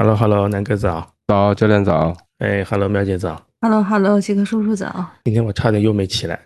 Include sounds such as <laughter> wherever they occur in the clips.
Hello Hello，南哥早，早，教练早，哎，Hello 苗姐早，Hello Hello，杰克叔叔早。今天我差点又没起来，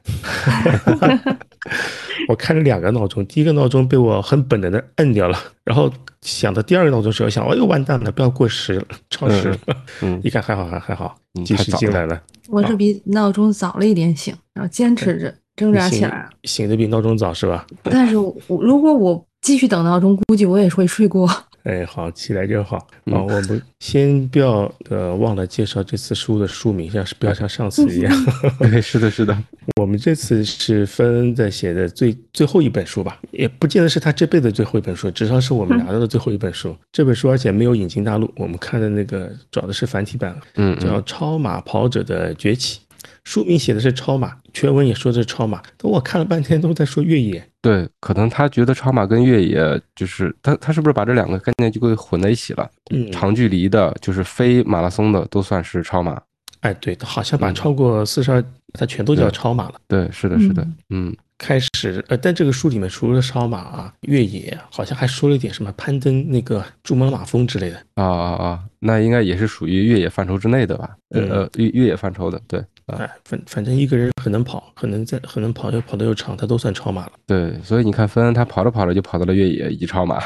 <laughs> 我开了两个闹钟，第一个闹钟被我很本能的摁掉了，然后想到第二个闹钟时候想，哎呦完蛋了，不要过时了，超时了。嗯，<laughs> 一看还好还还好，及时进来了。我是比闹钟早了一点醒，然后坚持着挣扎起来醒的比闹钟早是吧？但是我如果我继续等闹钟，估计我也会睡过。哎，好，起来就好。啊，我们先不要呃忘了介绍这次书的书名，像是不要像上次一样。<laughs> 对，是的，是的。我们这次是芬在写的最最后一本书吧，也不见得是他这辈子最后一本书，至少是我们拿到的最后一本书。这本书而且没有引进大陆，我们看的那个找的是繁体版，嗯，叫《超马跑者的崛起》。书名写的是超马，全文也说的是超马，但我看了半天都在说越野。对，可能他觉得超马跟越野就是他，他是不是把这两个概念就给混在一起了？嗯，长距离的，就是非马拉松的，都算是超马。哎，对，好像把超过四十二，它全都叫超马了。对，是的，是的，嗯。开始，呃，但这个书里面除了超马啊、越野，好像还说了一点什么攀登、那个珠穆朗玛峰之类的。啊啊啊！那应该也是属于越野范畴之内的吧？呃，越越野范畴的，对。哎，反反正一个人很能跑，很能在，很能跑，又跑得又长，他都算超马了。对，所以你看，芬恩他跑着跑着就跑到了越野，以及超马。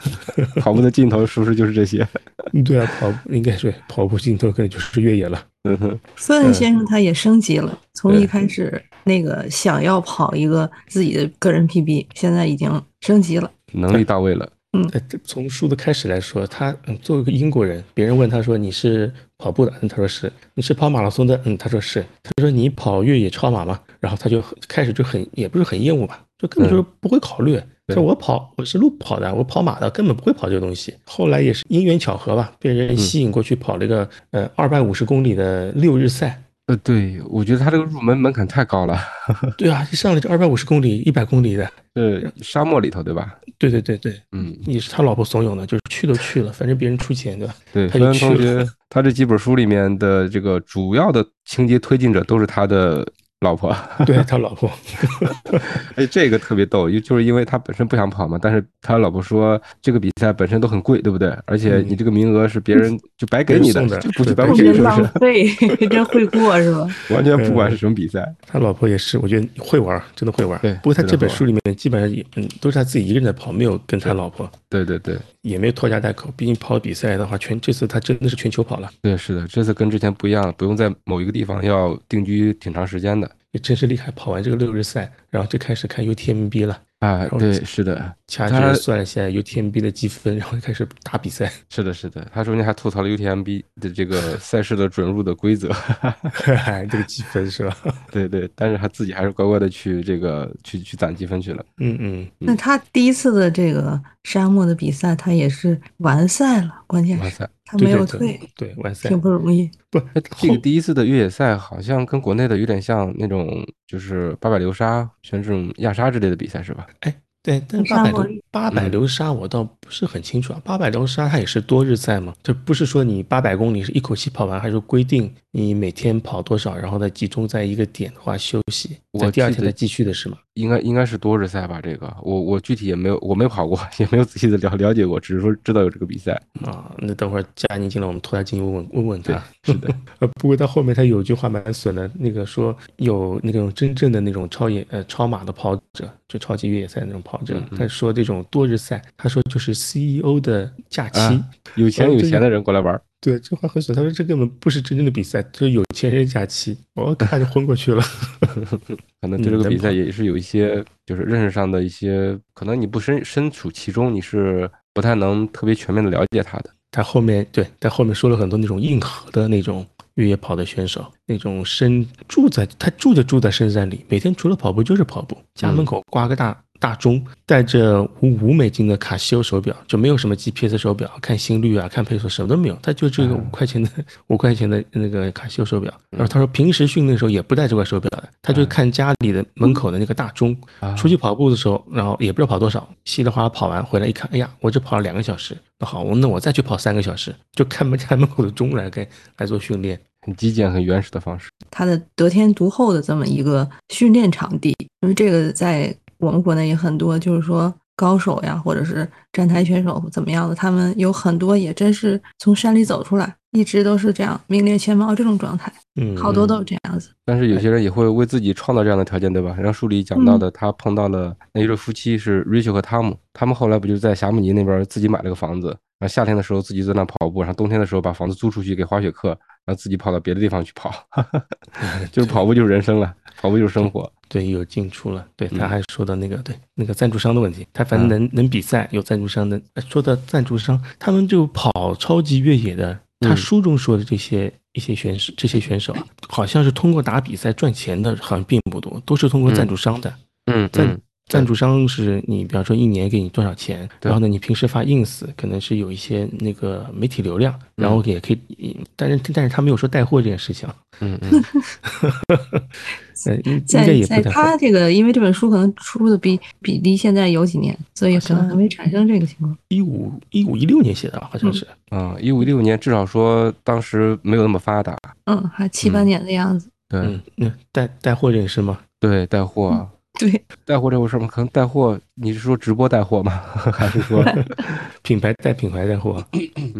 <laughs> 跑步的尽头是不是就是这些？<laughs> 对啊，跑应该是跑步尽头，可能就是越野了。嗯哼，芬恩先生他也升级了，从一开始那个想要跑一个自己的个人 PB，现在已经升级了，能力到位了。嗯，从书的开始来说，他嗯作为一个英国人，别人问他说你是跑步的，嗯，他说是，你是跑马拉松的，嗯，他说是，他说你跑越野超马吗？然后他就开始就很也不是很厌恶吧，就根本就是不会考虑，说我跑我是路跑的，我跑马的，根本不会跑这个东西。后来也是因缘巧合吧，被人吸引过去跑了一个呃二百五十公里的六日赛。呃，对，我觉得他这个入门门槛太高了。<laughs> 对啊，一上来就二百五十公里、一百公里的，呃，沙漠里头，对吧？对对对对，嗯，也是他老婆怂恿的，就是去都去了，反正别人出钱，对吧？对，芬恩同学，<laughs> 他这几本书里面的这个主要的情节推进者都是他的。老婆，<laughs> 对他老婆，<laughs> 哎，这个特别逗，就就是因为他本身不想跑嘛，但是他老婆说这个比赛本身都很贵，对不对？而且你这个名额是别人就白给你的，就不是白给，是不是？浪费，<laughs> 真会过是吧？完全不管是什么比赛，他老婆也是，我觉得会玩，真的会玩。对，不过他这本书里面基本上也，嗯，都是他自己一个人在跑，没有跟他老婆。对对对，也没有拖家带口，毕竟跑比赛的话，全这次他真的是全球跑了。对，是的，这次跟之前不一样，不用在某一个地方要定居挺长时间的。也真是厉害，跑完这个六日赛，然后就开始看 UTMB 了。啊，对，是的，掐指算一下 UTMB 的积分，然后就开始打比赛。是的，是的，他中间还吐槽了 UTMB 的这个赛事的准入的规则，<laughs> 这个积分是吧？<laughs> 对对，但是他自己还是乖乖的去这个去去攒积分去了。嗯嗯，那他第一次的这个沙漠的比赛，他也是完赛了，关键是他没有退，对完赛挺不容易。不，这个第一次的越野赛好像跟国内的有点像那种，就是八百流沙，像这种亚沙之类的比赛是吧？哎，对，但八百流八百流沙我倒不是很清楚啊。八百流沙它也是多日赛吗？就不是说你八百公里是一口气跑完，还是规定你每天跑多少，然后再集中在一个点的话休息，在第二天再继续的是吗？应该应该是多日赛吧？这个我我具体也没有，我没跑过，<laughs> 也没有仔细的了了解过，只是说知道有这个比赛啊。那等会儿佳宁进来，我们拖他进去问问问问他。是的，<laughs> 呃，不过到后面他有句话蛮损的，那个说有那种真正的那种超野呃超马的跑者，就超级越野赛那种跑者，他说这种多日赛，他说就是 CEO 的假期，有钱有钱的人过来玩。对，这话很损。他说这根本不是真正的比赛，这是有钱人假期。我看就昏过去了。<laughs> 可能对这个比赛也是有一些，就是认识上的一些，可能你不身身处其中，你是不太能特别全面的了解他的。他后面对，他后面说了很多那种硬核的那种越野跑的选手，那种深住在他住就住在深山里，每天除了跑步就是跑步，家门口挂个大。大钟带着五五美金的卡西欧手表，就没有什么 GPS 手表，看心率啊，看配速什么都没有，他就这个五块钱的五块钱的那个卡西欧手表。然后他说平时训练的时候也不带这块手表的，他就看家里的门口的那个大钟。出去跑步的时候，然后也不知道跑多少，稀里哗啦跑完回来一看，哎呀，我只跑了两个小时。那好，那我再去跑三个小时，就看门家门口的钟来给来做训练，很极简、很原始的方式。他的得天独厚的这么一个训练场地，因为这个在。我们国内也很多，就是说高手呀，或者是站台选手怎么样的，他们有很多也真是从山里走出来，一直都是这样名列前茅这种状态。嗯，好多都是这样子。但是有些人也会为自己创造这样的条件，对吧？然后书里讲到的，他碰到了那一对夫妻是 Rachel 和汤姆，他们后来不就在霞姆尼那边自己买了个房子，然后夏天的时候自己在那跑步，然后冬天的时候把房子租出去给滑雪客，然后自己跑到别的地方去跑，<laughs> 就是跑步就是人生了，跑步就是生活。对，有进出了。对，他还说到那个对那个赞助商的问题，他反正能能比赛，有赞助商的。说到赞助商，他们就跑超级越野的，他书中说的这些一些选手，这些选手好像是通过打比赛赚钱的，好像并不多，都是通过赞助商的。嗯，赞赞助商是你，比方说一年给你多少钱，然后呢，你平时发 ins 可能是有一些那个媒体流量，然后也可以，但是但是他没有说带货这件事情。嗯嗯。<laughs> <laughs> 在在他这个，因为这本书可能出的比比离现在有几年，所以可能还没产生这个情况。一五一五一六年写的，好像是。嗯，一五一六年，至少说当时没有那么发达。嗯，还七八年的样子。对，那带带货这件事吗？对，带货。对，带货这回事吗？可能带货，你是说直播带货吗？<laughs> 还是说品牌带品牌带货？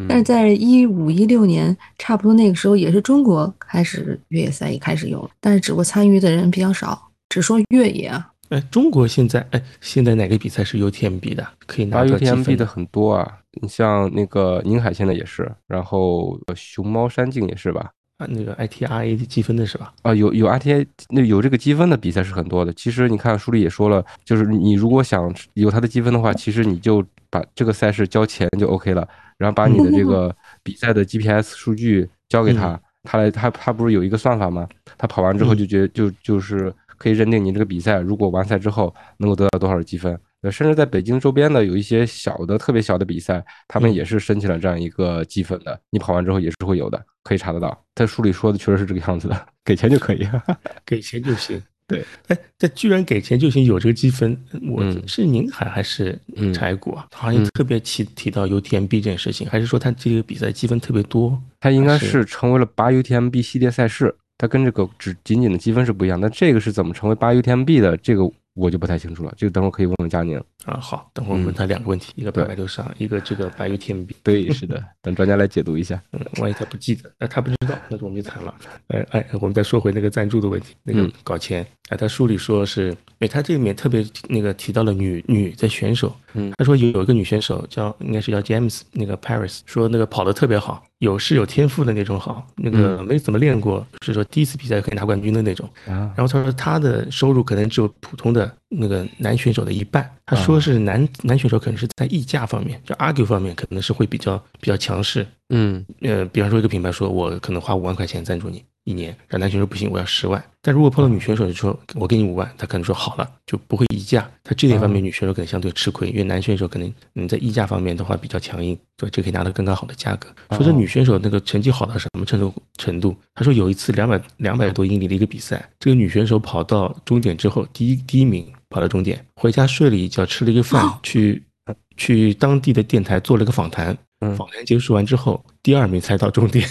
但是在一五一六年，差不多那个时候，也是中国开始越野赛也开始有了，但是只不过参与的人比较少。只说越野啊，哎，中国现在哎，现在哪个比赛是 UTMB 的？可以拿 UTMB 的很多啊，你像那个宁海现在也是，然后熊猫山径也是吧？啊，那个 ITRA 积分的是吧？啊，有有 ITA 那有这个积分的比赛是很多的。其实你看书里也说了，就是你如果想有它的积分的话，其实你就把这个赛事交钱就 OK 了，然后把你的这个 <laughs> 比赛的 GPS 数据交给他，他来他他不是有一个算法吗？他跑完之后就觉就就是可以认定你这个比赛如果完赛之后能够得到多少积分。呃，甚至在北京周边的有一些小的、特别小的比赛，他们也是申请了这样一个积分的。你跑完之后也是会有的，可以查得到。在书里说的确实是这个样子的，给钱就可以，<laughs> 给钱就行。对，哎，这居然给钱就行，有这个积分，我是宁海还是柴谷啊？好像特别提提到 UTMB 这件事情，还是说他这个比赛积分特别多？他应该是成为了八 UTMB 系列赛事，它跟这个只仅仅的积分是不一样。那这个是怎么成为八 UTMB 的？这个？我就不太清楚了，这个等会儿可以问问佳宁啊。好，等会儿问他两个问题，一个八百六十二，一个这个白玉天币。对，是的，<laughs> 等专家来解读一下。嗯，万一他不记得，那他不知道，那我们就惨了。哎哎，我们再说回那个赞助的问题，那个搞钱。哎，他书里说是，哎，他这里面特别那个提到了女女的选手。嗯，他说有有一个女选手叫，应该是叫 James 那个 Paris，说那个跑得特别好。有是有天赋的那种好，那个没怎么练过，是说第一次比赛可以拿冠军的那种。啊然后他说他的收入可能只有普通的那个男选手的一半。他说是男男选手可能是在溢价方面，就 argue 方面可能是会比较比较强势。嗯，呃，比方说一个品牌说我可能花五万块钱赞助你。一年，让男选手不行，我要十万。但如果碰到女选手，就说我给你五万，他可能说好了，就不会议价。他这点方面，女选手可能相对吃亏，因为男选手可能嗯在议价方面的话比较强硬，对，就可以拿到更高好的价格。说这女选手那个成绩好到什么程度程度？他说有一次两百两百多英里的一个比赛，这个女选手跑到终点之后，第一第一名跑到终点，回家睡了一觉，吃了一个饭，去去当地的电台做了个访谈。访谈结束完之后，第二名才到终点，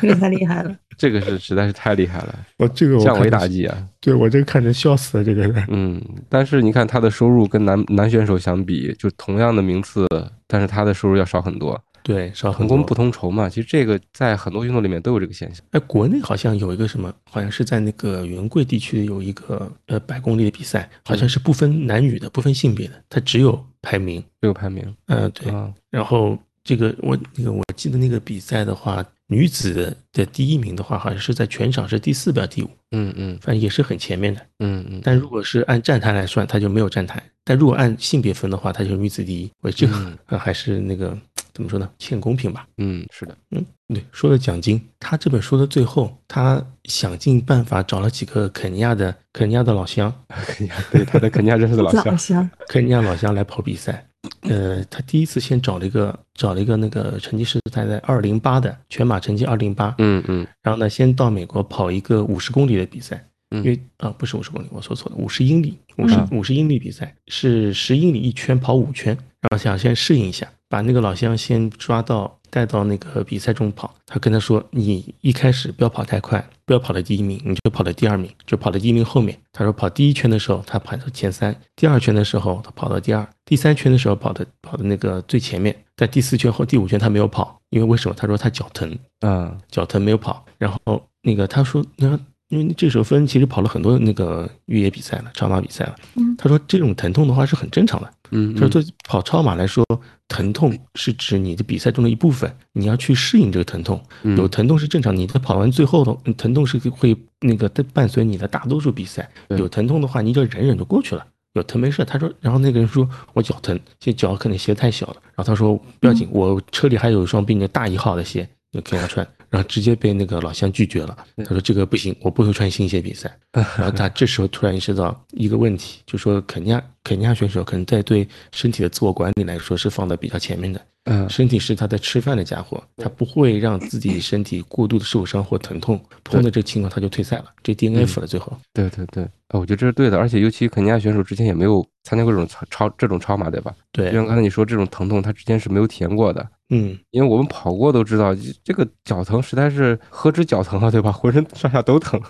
这个太厉害了。<laughs> 这个是实在是太厉害了，我这个降维打击啊！对我这个看着笑死了，这个人。嗯，但是你看他的收入跟男男选手相比，就同样的名次，但是他的收入要少很多。对，少同工不同酬嘛。其实这个在很多运动里面都有这个现象。哎，国内好像有一个什么，好像是在那个云贵地区有一个呃百公里的比赛，好像是不分男女的，不分性别的，它只有排名，只有排名。嗯，对。然后这个我那个我记得那个比赛的话。女子的第一名的话，好像是在全场是第四表第五，嗯嗯，反正也是很前面的，嗯嗯。但如果是按站台来算，它就没有站台；但如果按性别分的话，它就是女子第一。我这个还是那个怎么说呢？欠公平吧？嗯，是的，嗯，对。说了奖金，他这本书的最后，他想尽办法找了几个肯尼亚的肯尼亚的老乡，<laughs> 肯尼亚对他的肯尼亚认识的老乡，<laughs> 肯尼亚老乡来跑比赛。呃，他第一次先找了一个，找了一个那个成绩是他在二零八的全马成绩二零八，嗯嗯，然后呢，先到美国跑一个五十公里的比赛，因为啊不是五十公里，我说错了，五十英里，五十五十英里比赛是十英里一圈跑五圈，然后想先适应一下，把那个老乡先抓到带到那个比赛中跑，他跟他说，你一开始不要跑太快。不要跑到第一名，你就跑到第二名，就跑到第一名后面。他说跑第一圈的时候他跑到前三，第二圈的时候他跑到第二，第三圈的时候跑的跑的那个最前面，在第四圈后第五圈他没有跑，因为为什么？他说他脚疼，嗯脚疼没有跑。然后那个他说那。因为这时候芬其实跑了很多那个越野比赛了，超马比赛了。嗯他说这种疼痛的话是很正常的。嗯他说对跑超马来说，疼痛是指你的比赛中的一部分，你要去适应这个疼痛。嗯有疼痛是正常，你在跑完最后的嗯疼痛是会那个伴随你的大多数比赛。有疼痛的话，你就忍忍就过去了。有疼没事，他说，然后那个人说我脚疼，这脚可能鞋太小了。然后他说不要紧，我车里还有一双比你大一号的鞋，你可以拿穿。然后直接被那个老乡拒绝了。他说这个不行，我不会穿新鞋比赛。然后他这时候突然意识到一个问题，就说肯尼亚肯尼亚选手可能在对身体的自我管理来说是放在比较前面的。嗯身体是他在吃饭的家伙，他不会让自己身体过度的受伤或疼痛，碰到这个情况他就退赛了，这 DNF 了最后。对对对，啊，我觉得这是对的，而且尤其肯尼亚选手之前也没有参加过这种超超这种超马，对吧？对就，像刚才你说这种疼痛，他之前是没有体验过的。嗯，因为我们跑过都知道，这这个脚疼实在是何止脚疼啊，对吧？<laughs> 浑身上下都疼。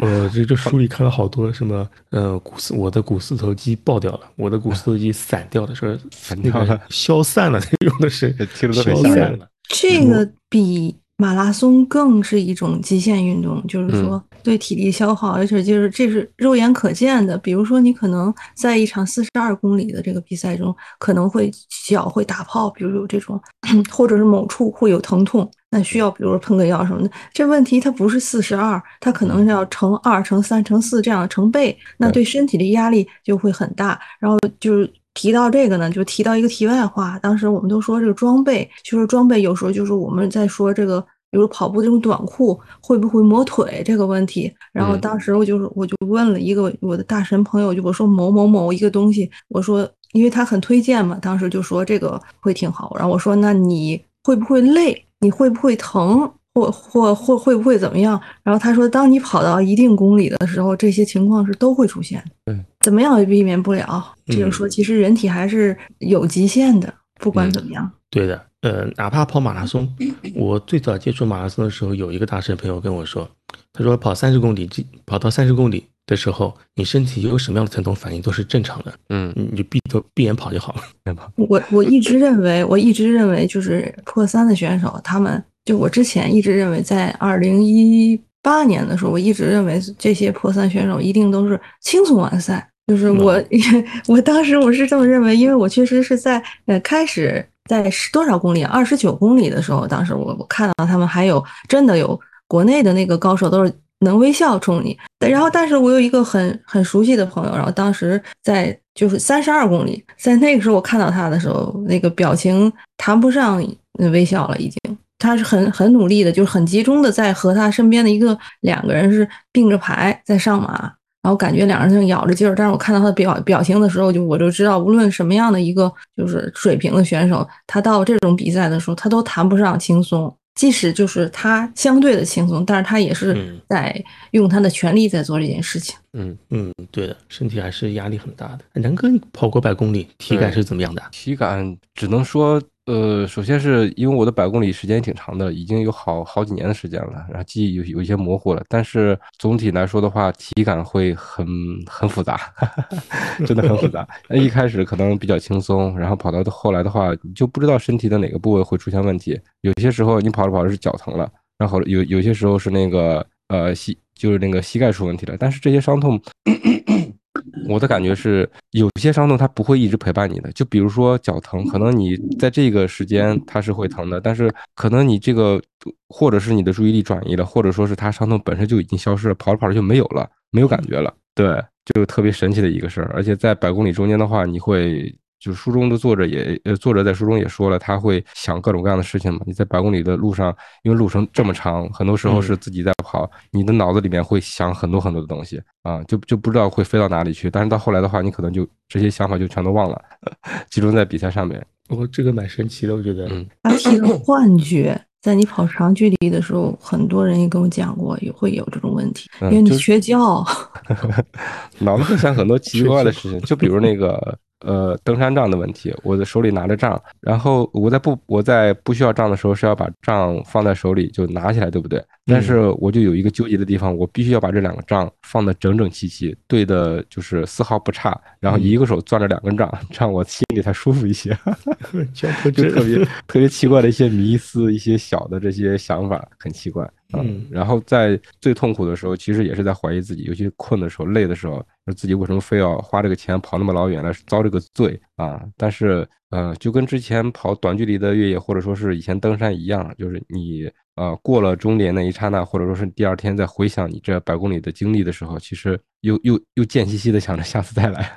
呃这这书里看了好多什么，<laughs> 呃，股四我的股四头肌爆掉了，我的股四头肌散掉了，说那个散掉了消散了，用的是听着都很消吓人散了。这个比马拉松更是一种极限运动，就是说对体力消耗，而且就是这是肉眼可见的。比如说，你可能在一场四十二公里的这个比赛中，可能会脚会打泡，比如有这种，或者是某处会有疼痛，那需要比如说喷个药什么的。这问题它不是四十二，它可能是要乘二、乘三、乘四这样成倍，那对身体的压力就会很大。然后就是。提到这个呢，就提到一个题外话。当时我们都说这个装备，就是装备有时候就是我们在说这个，比如跑步这种短裤会不会磨腿这个问题。然后当时我就是我就问了一个我的大神朋友，就我说某某某一个东西，我说因为他很推荐嘛，当时就说这个会挺好。然后我说那你会不会累？你会不会疼？或或或会不会怎么样？然后他说，当你跑到一定公里的时候，这些情况是都会出现。对，怎么样也避免不了。就是说，其实人体还是有极限的，不管怎么样。对的，呃，哪怕跑马拉松，我最早接触马拉松的时候，有一个大神朋友跟我说，他说跑三十公里，跑到三十公里的时候，你身体有什么样的疼痛反应都是正常的，嗯，你就闭头闭眼跑就好了。<laughs> 我我一直认为，我一直认为，就是破三的选手，他们就我之前一直认为，在二零一八年的时候，我一直认为这些破三选手一定都是轻松完赛。就是我，<laughs> 我当时我是这么认为，因为我确实是在呃开始在十多少公里，二十九公里的时候，当时我我看到他们还有真的有国内的那个高手都是能微笑冲你，然后但是我有一个很很熟悉的朋友，然后当时在就是三十二公里，在那个时候我看到他的时候，那个表情谈不上微笑了，已经。他是很很努力的，就是很集中的在和他身边的一个两个人是并着排在上马，然后感觉两人正咬着劲儿。但是我看到他的表表情的时候，就我就知道，无论什么样的一个就是水平的选手，他到这种比赛的时候，他都谈不上轻松。即使就是他相对的轻松，但是他也是在用他的全力在做这件事情。嗯嗯嗯，对的，身体还是压力很大的。南哥，你跑过百公里，体感是怎么样的？体感只能说。呃，首先是因为我的百公里时间挺长的，已经有好好几年的时间了，然后记忆有有一些模糊了。但是总体来说的话，体感会很很复杂，<laughs> 真的很复杂。<laughs> 一开始可能比较轻松，然后跑到后来的话，你就不知道身体的哪个部位会出现问题。有些时候你跑着跑着是脚疼了，然后有有些时候是那个呃膝就是那个膝盖出问题了。但是这些伤痛。<clears throat> 我的感觉是，有些伤痛它不会一直陪伴你的。就比如说脚疼，可能你在这个时间它是会疼的，但是可能你这个或者是你的注意力转移了，或者说是它伤痛本身就已经消失了，跑着跑着就没有了，没有感觉了。对，就是特别神奇的一个事儿。而且在百公里中间的话，你会。就是书中的作者也，呃，作者在书中也说了，他会想各种各样的事情嘛。你在百公里的路上，因为路程这么长，很多时候是自己在跑，你的脑子里面会想很多很多的东西啊，就就不知道会飞到哪里去。但是到后来的话，你可能就这些想法就全都忘了，集中在比赛上面。我 <laughs> 这个蛮神奇的，我觉得。嗯。他提了幻觉，在你跑长距离的时候，很多人也跟我讲过，也会有这种问题，因为你缺觉，<laughs> 脑子会想很多奇 <laughs> 怪的事情，就比如那个。呃，登山杖的问题，我的手里拿着杖，然后我在不我在不需要杖的时候是要把杖放在手里就拿起来，对不对？但是我就有一个纠结的地方，我必须要把这两个杖放的整整齐齐，对的，就是丝毫不差，然后一个手攥着两根杖，这样我心里才舒服一些。<laughs> 哈哈就特别特别奇怪的一些迷思，一些小的这些想法，很奇怪。嗯然后在最痛苦的时候，其实也是在怀疑自己，尤其困的时候、累的时候，说自己为什么非要花这个钱跑那么老远来遭这个罪啊？但是，呃，就跟之前跑短距离的越野，或者说是以前登山一样，就是你呃过了终点那一刹那，或者说是第二天再回想你这百公里的经历的时候，其实又又又贱兮兮的想着下次再来。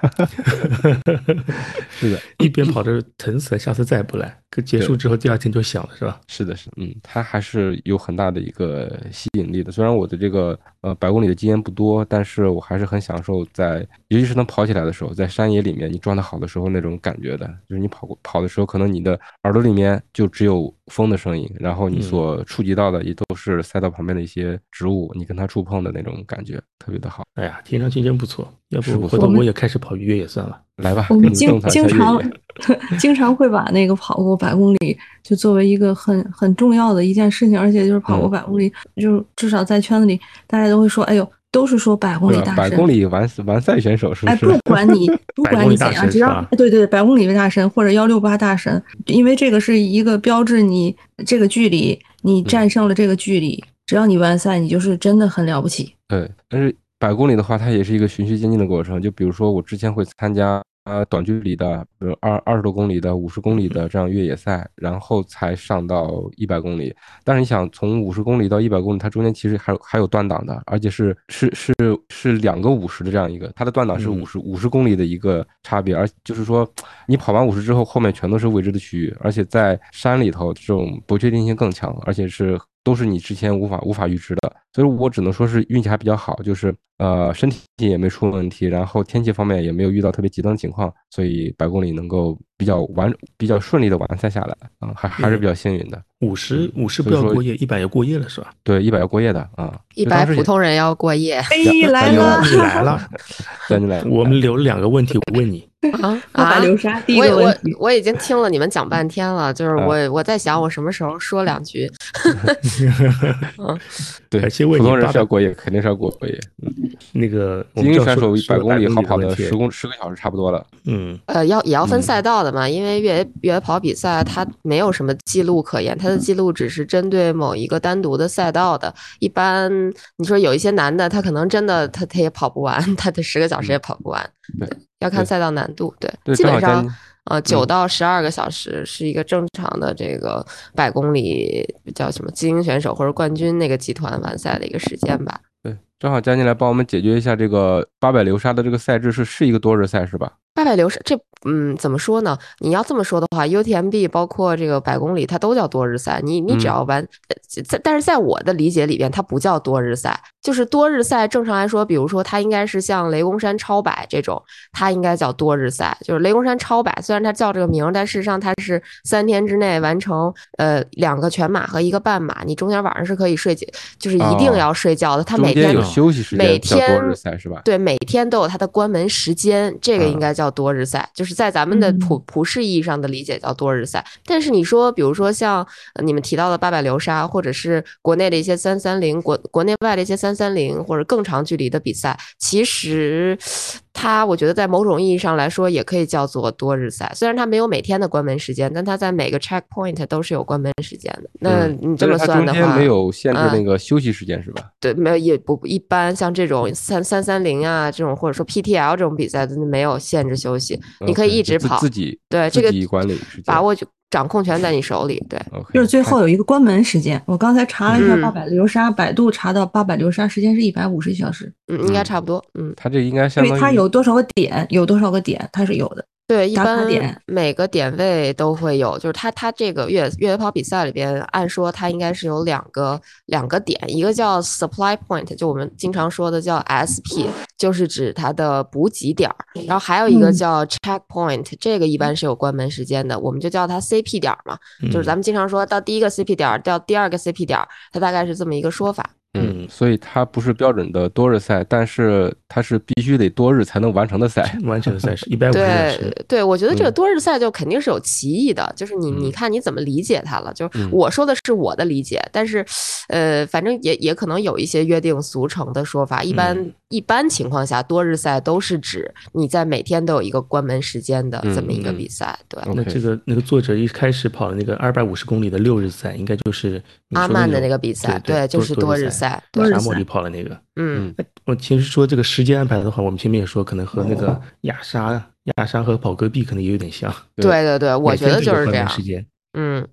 <laughs> 是的，<laughs> 一边跑着疼死了，下次再也不来。可结束之后，第二天就想了，是吧？是的，是，嗯，它还是有很大的一个吸引力的。虽然我的这个呃百公里的经验不多，但是我还是很享受在，尤其是能跑起来的时候，在山野里面你状态好的时候那种感觉的。就是你跑过跑的时候，可能你的耳朵里面就只有风的声音，然后你所触及到的也都是赛道旁边的一些植物，你跟它触碰的那种感觉，特别的好。哎呀，听上去真不错。要不回头我也开始跑越野算了。来吧，我们经经常 <laughs> 经常会把那个跑过百公里就作为一个很很重要的一件事情，而且就是跑过嗯百公里，就至少在圈子里大家都会说，哎呦，都是说百公里大神。百公里完完赛选手是哎，不是？不管你 <laughs> 不管你怎样，只要对对，百公里为大神或者幺六八大神，因为这个是一个标志你这个距离，你战胜了这个距离，只要你完赛，你就是真的很了不起。对，但是百公里的话，它也是一个循序渐进的过程。就比如说，我之前会参加呃短距离的，比如二二十多公里的、五十公里的这样越野赛，然后才上到一百公里。但是你想，从五十公里到一百公里，它中间其实还有还有断档的，而且是是是是两个五十的这样一个，它的断档是嗯五十五十公里的一个差别，而就是说，你跑完五十之后，后面全都是未知的区域，而且在山里头这种不确定性更强，而且是都是你之前无法无法预知的，所以我只能说是运气还比较好，就是呃身体也没出问题，然后天气方面也没有遇到特别极端的情况，所以百公里能够比较完比较顺利的完赛下来啊、还还是比较幸运的。五十五十不要过夜，一百要过夜了，是吧？对，一百要过夜的啊，一百普通人要过夜哎，来了，你来了，对你来，我们留了两个问题我问你。<laughs> 啊啊！流沙我我我已经听了你们讲半天了，就是啊我我在想我什么时候说两句。<laughs> <laughs> 对，普通人是要过夜，肯定是要过过夜。嗯，那个我精们就要英选手百公里好跑的十公十个小时差不多了。嗯呃，要也要分嗯赛道的嘛，因为越野越野跑比赛它没有什么记录可言，它的记录只是针对某一个单独的赛道的。一般你说有一些男的，他可能真的他他也跑不完，他的十个小时也跑不完。对，要看赛道难度。对，基本上呃九嗯到十二个小时是一个正常的这个百公里叫什么精英选手或者冠军那个集团完赛的一个时间吧。对，正好佳进来帮我们解决一下这个八百流沙的这个赛制是是一个多日赛是吧？八百流沙这嗯怎么说呢？你要这么说的话，UTMB 包括这个百公里，它都叫多日赛。你你只嗯要完，呃在但是在我的理解里边，它不叫多日赛，就是多日赛。正常来说，比如说它应该是像雷公山超百这种，它应该叫多日赛。就是雷公山超百，虽然它叫这个名儿，但事实上它是三天之内完成呃两个全马和一个半马，你中间晚上是可以睡觉，就是一定哦要睡觉的。它每天有休息时每间叫多天日赛是吧？对，每天都有它的关门时间，这个应嗯该叫多日赛，就是在咱们的普普世意义上的理解叫多日赛。但是你说，比如说像呃你们提到的八百流沙，或者是国内的一些三三零，国国内外的一些三三三零或者更长距离的比赛，其实它我觉得在某种意义上来说也可以叫做多日赛。虽然它没有每天的关门时间，但它在每个 checkpoint 都是有关门时间的。那嗯你这么算的话，中间没有限制嗯那个休息时间是吧？对，没有也不一般，像这种三三三零啊，这种或者说 PTL 这种比赛，真的没有限制休息，你可以一直跑，就自自己对这个管理把握就掌控权在你手里，对就是最后有一个关门时间。我刚才查了一下嗯八百流沙，百度查到八百流沙时间是一百五十小时，嗯，应该嗯差不多，嗯，它这应该相因为当于它有多少个点，有多少个点，它是有的。对，一般每个点位都会有，就是它它这个越越野跑比赛里边，按说它应该是有两个两个点，一个叫 supply point，就我们经常说的叫 SP，就是指它的补给点儿，然后还有一个嗯。叫 checkpoint，这个一般是有关门时间的，我们就叫它 CP 点儿嘛，就是嗯。咱们经常说到第一个 CP 点儿到第二个 CP 点儿，它大概是这么一个说法。嗯，所以它不是标准的多日赛，但是它是必须得多日才能完成的赛。完成的赛事一百五十小对时。对，我觉得这个嗯多日赛就肯定是有歧义的，就是你你嗯看你怎么理解它了。就是嗯我说的是我的理解，但是，呃，反正也也可能有一些约定俗成的说法。一般、嗯一般情况下，多日赛都是指你在每天都有一个关门时间的这么一个比赛。对，那这个那个作者一开始跑的那个二百五十公里的六日赛，应该就是阿曼的那个比赛，对，就是多日赛，赛。多日赛沙漠里跑的那个。嗯我其实说这个时间安排的话，我们前面也说，可能和那个亚沙、亚沙和跑戈壁可能也有点像。对对对，我觉得就是这样。门时间。嗯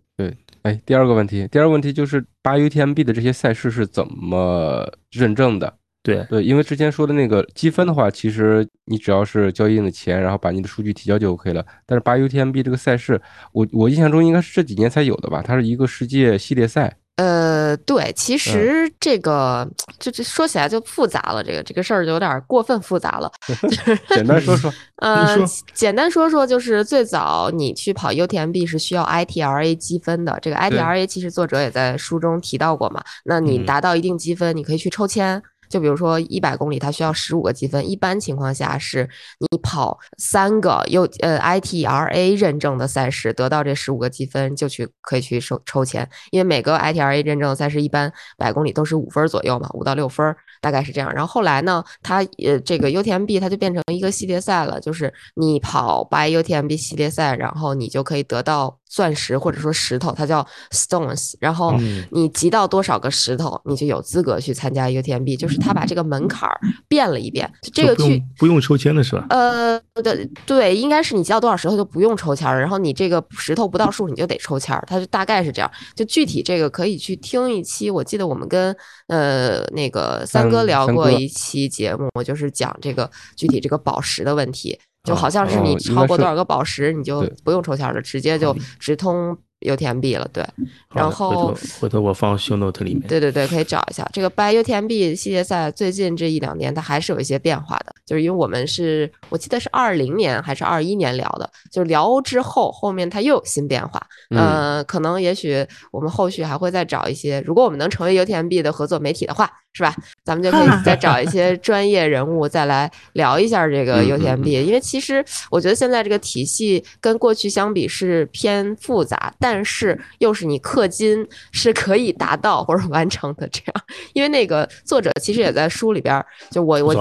哎，第二个问题，第二个问题就是八 UTMB 的这些赛事是怎么认证的？对，对，因为之前说的那个积分的话，其实你只要是交一定的钱，然后把你的数据提交就 OK 了。但是八 UTMB 这个赛事，我我印象中应该是这几年才有的吧？它是一个世界系列赛。呃，对，其嗯实这个就这说起来就复杂了，这个这个事儿就有点儿过分复杂了。<laughs> <laughs> 简单说说，呃，简单说说，就是最早你去跑 UTMB 是需要 ITRA 积分的。这个 ITRA 其实作者也在书中提到过嘛。那你嗯达到一定积分，你可以去抽签。就比如说一百公里，它需要十五个积分。一般情况下是你跑三个 U 呃 ITRA 认证的赛事，得到这十五个积分就去可以去抽抽签。因为每个 ITRA 认证的赛事一般百公里都是五分儿左右嘛，五到六分儿大概是这样。然后后来呢，它呃这个 UTMB 它就变成一个系列赛了，就是你跑 by UTMB 系列赛，然后你就可以得到钻石或者说石头，它叫 stones，然后嗯你集到多少个石头，你就有资格去参加 UTMB，就是他把这个门槛儿变了一遍，这个去就不用不用抽签的是吧？呃，对对，应该是你集到多少石头就不用抽签儿，然后你这个石头不到数你就得抽签儿，它就大概是这样。就具体这个可以去听一期，我记得我们跟呃那个三哥聊过一期节目，就是讲这个具体这个宝石的问题，就好像是你超过多少个宝石你就不用抽签儿了，直接就直通 UTMB 了。对，然后回头我放 show note 里面。对对对，可以找一下这个 by UTMB 系列赛，最近这一两年它还是有一些变化的，就是因为我们是我记得是二零年还是二一年聊的，就是聊之后后面它又有新变化，嗯呃，可能也许我们后续还会再找一些，如果我们能成为 UTMB 的合作媒体的话，是吧？咱们就可以再找一些专业人物再来聊一下这个 UTMB，、因为其实我觉得现在这个体系跟过去相比是偏复杂，但是又是你氪金是可以达到或者完成的这样。因为那个作者其实也在书里边儿，就我我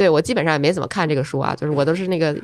对我基本上也没怎么看这个书啊，就是我都是那个，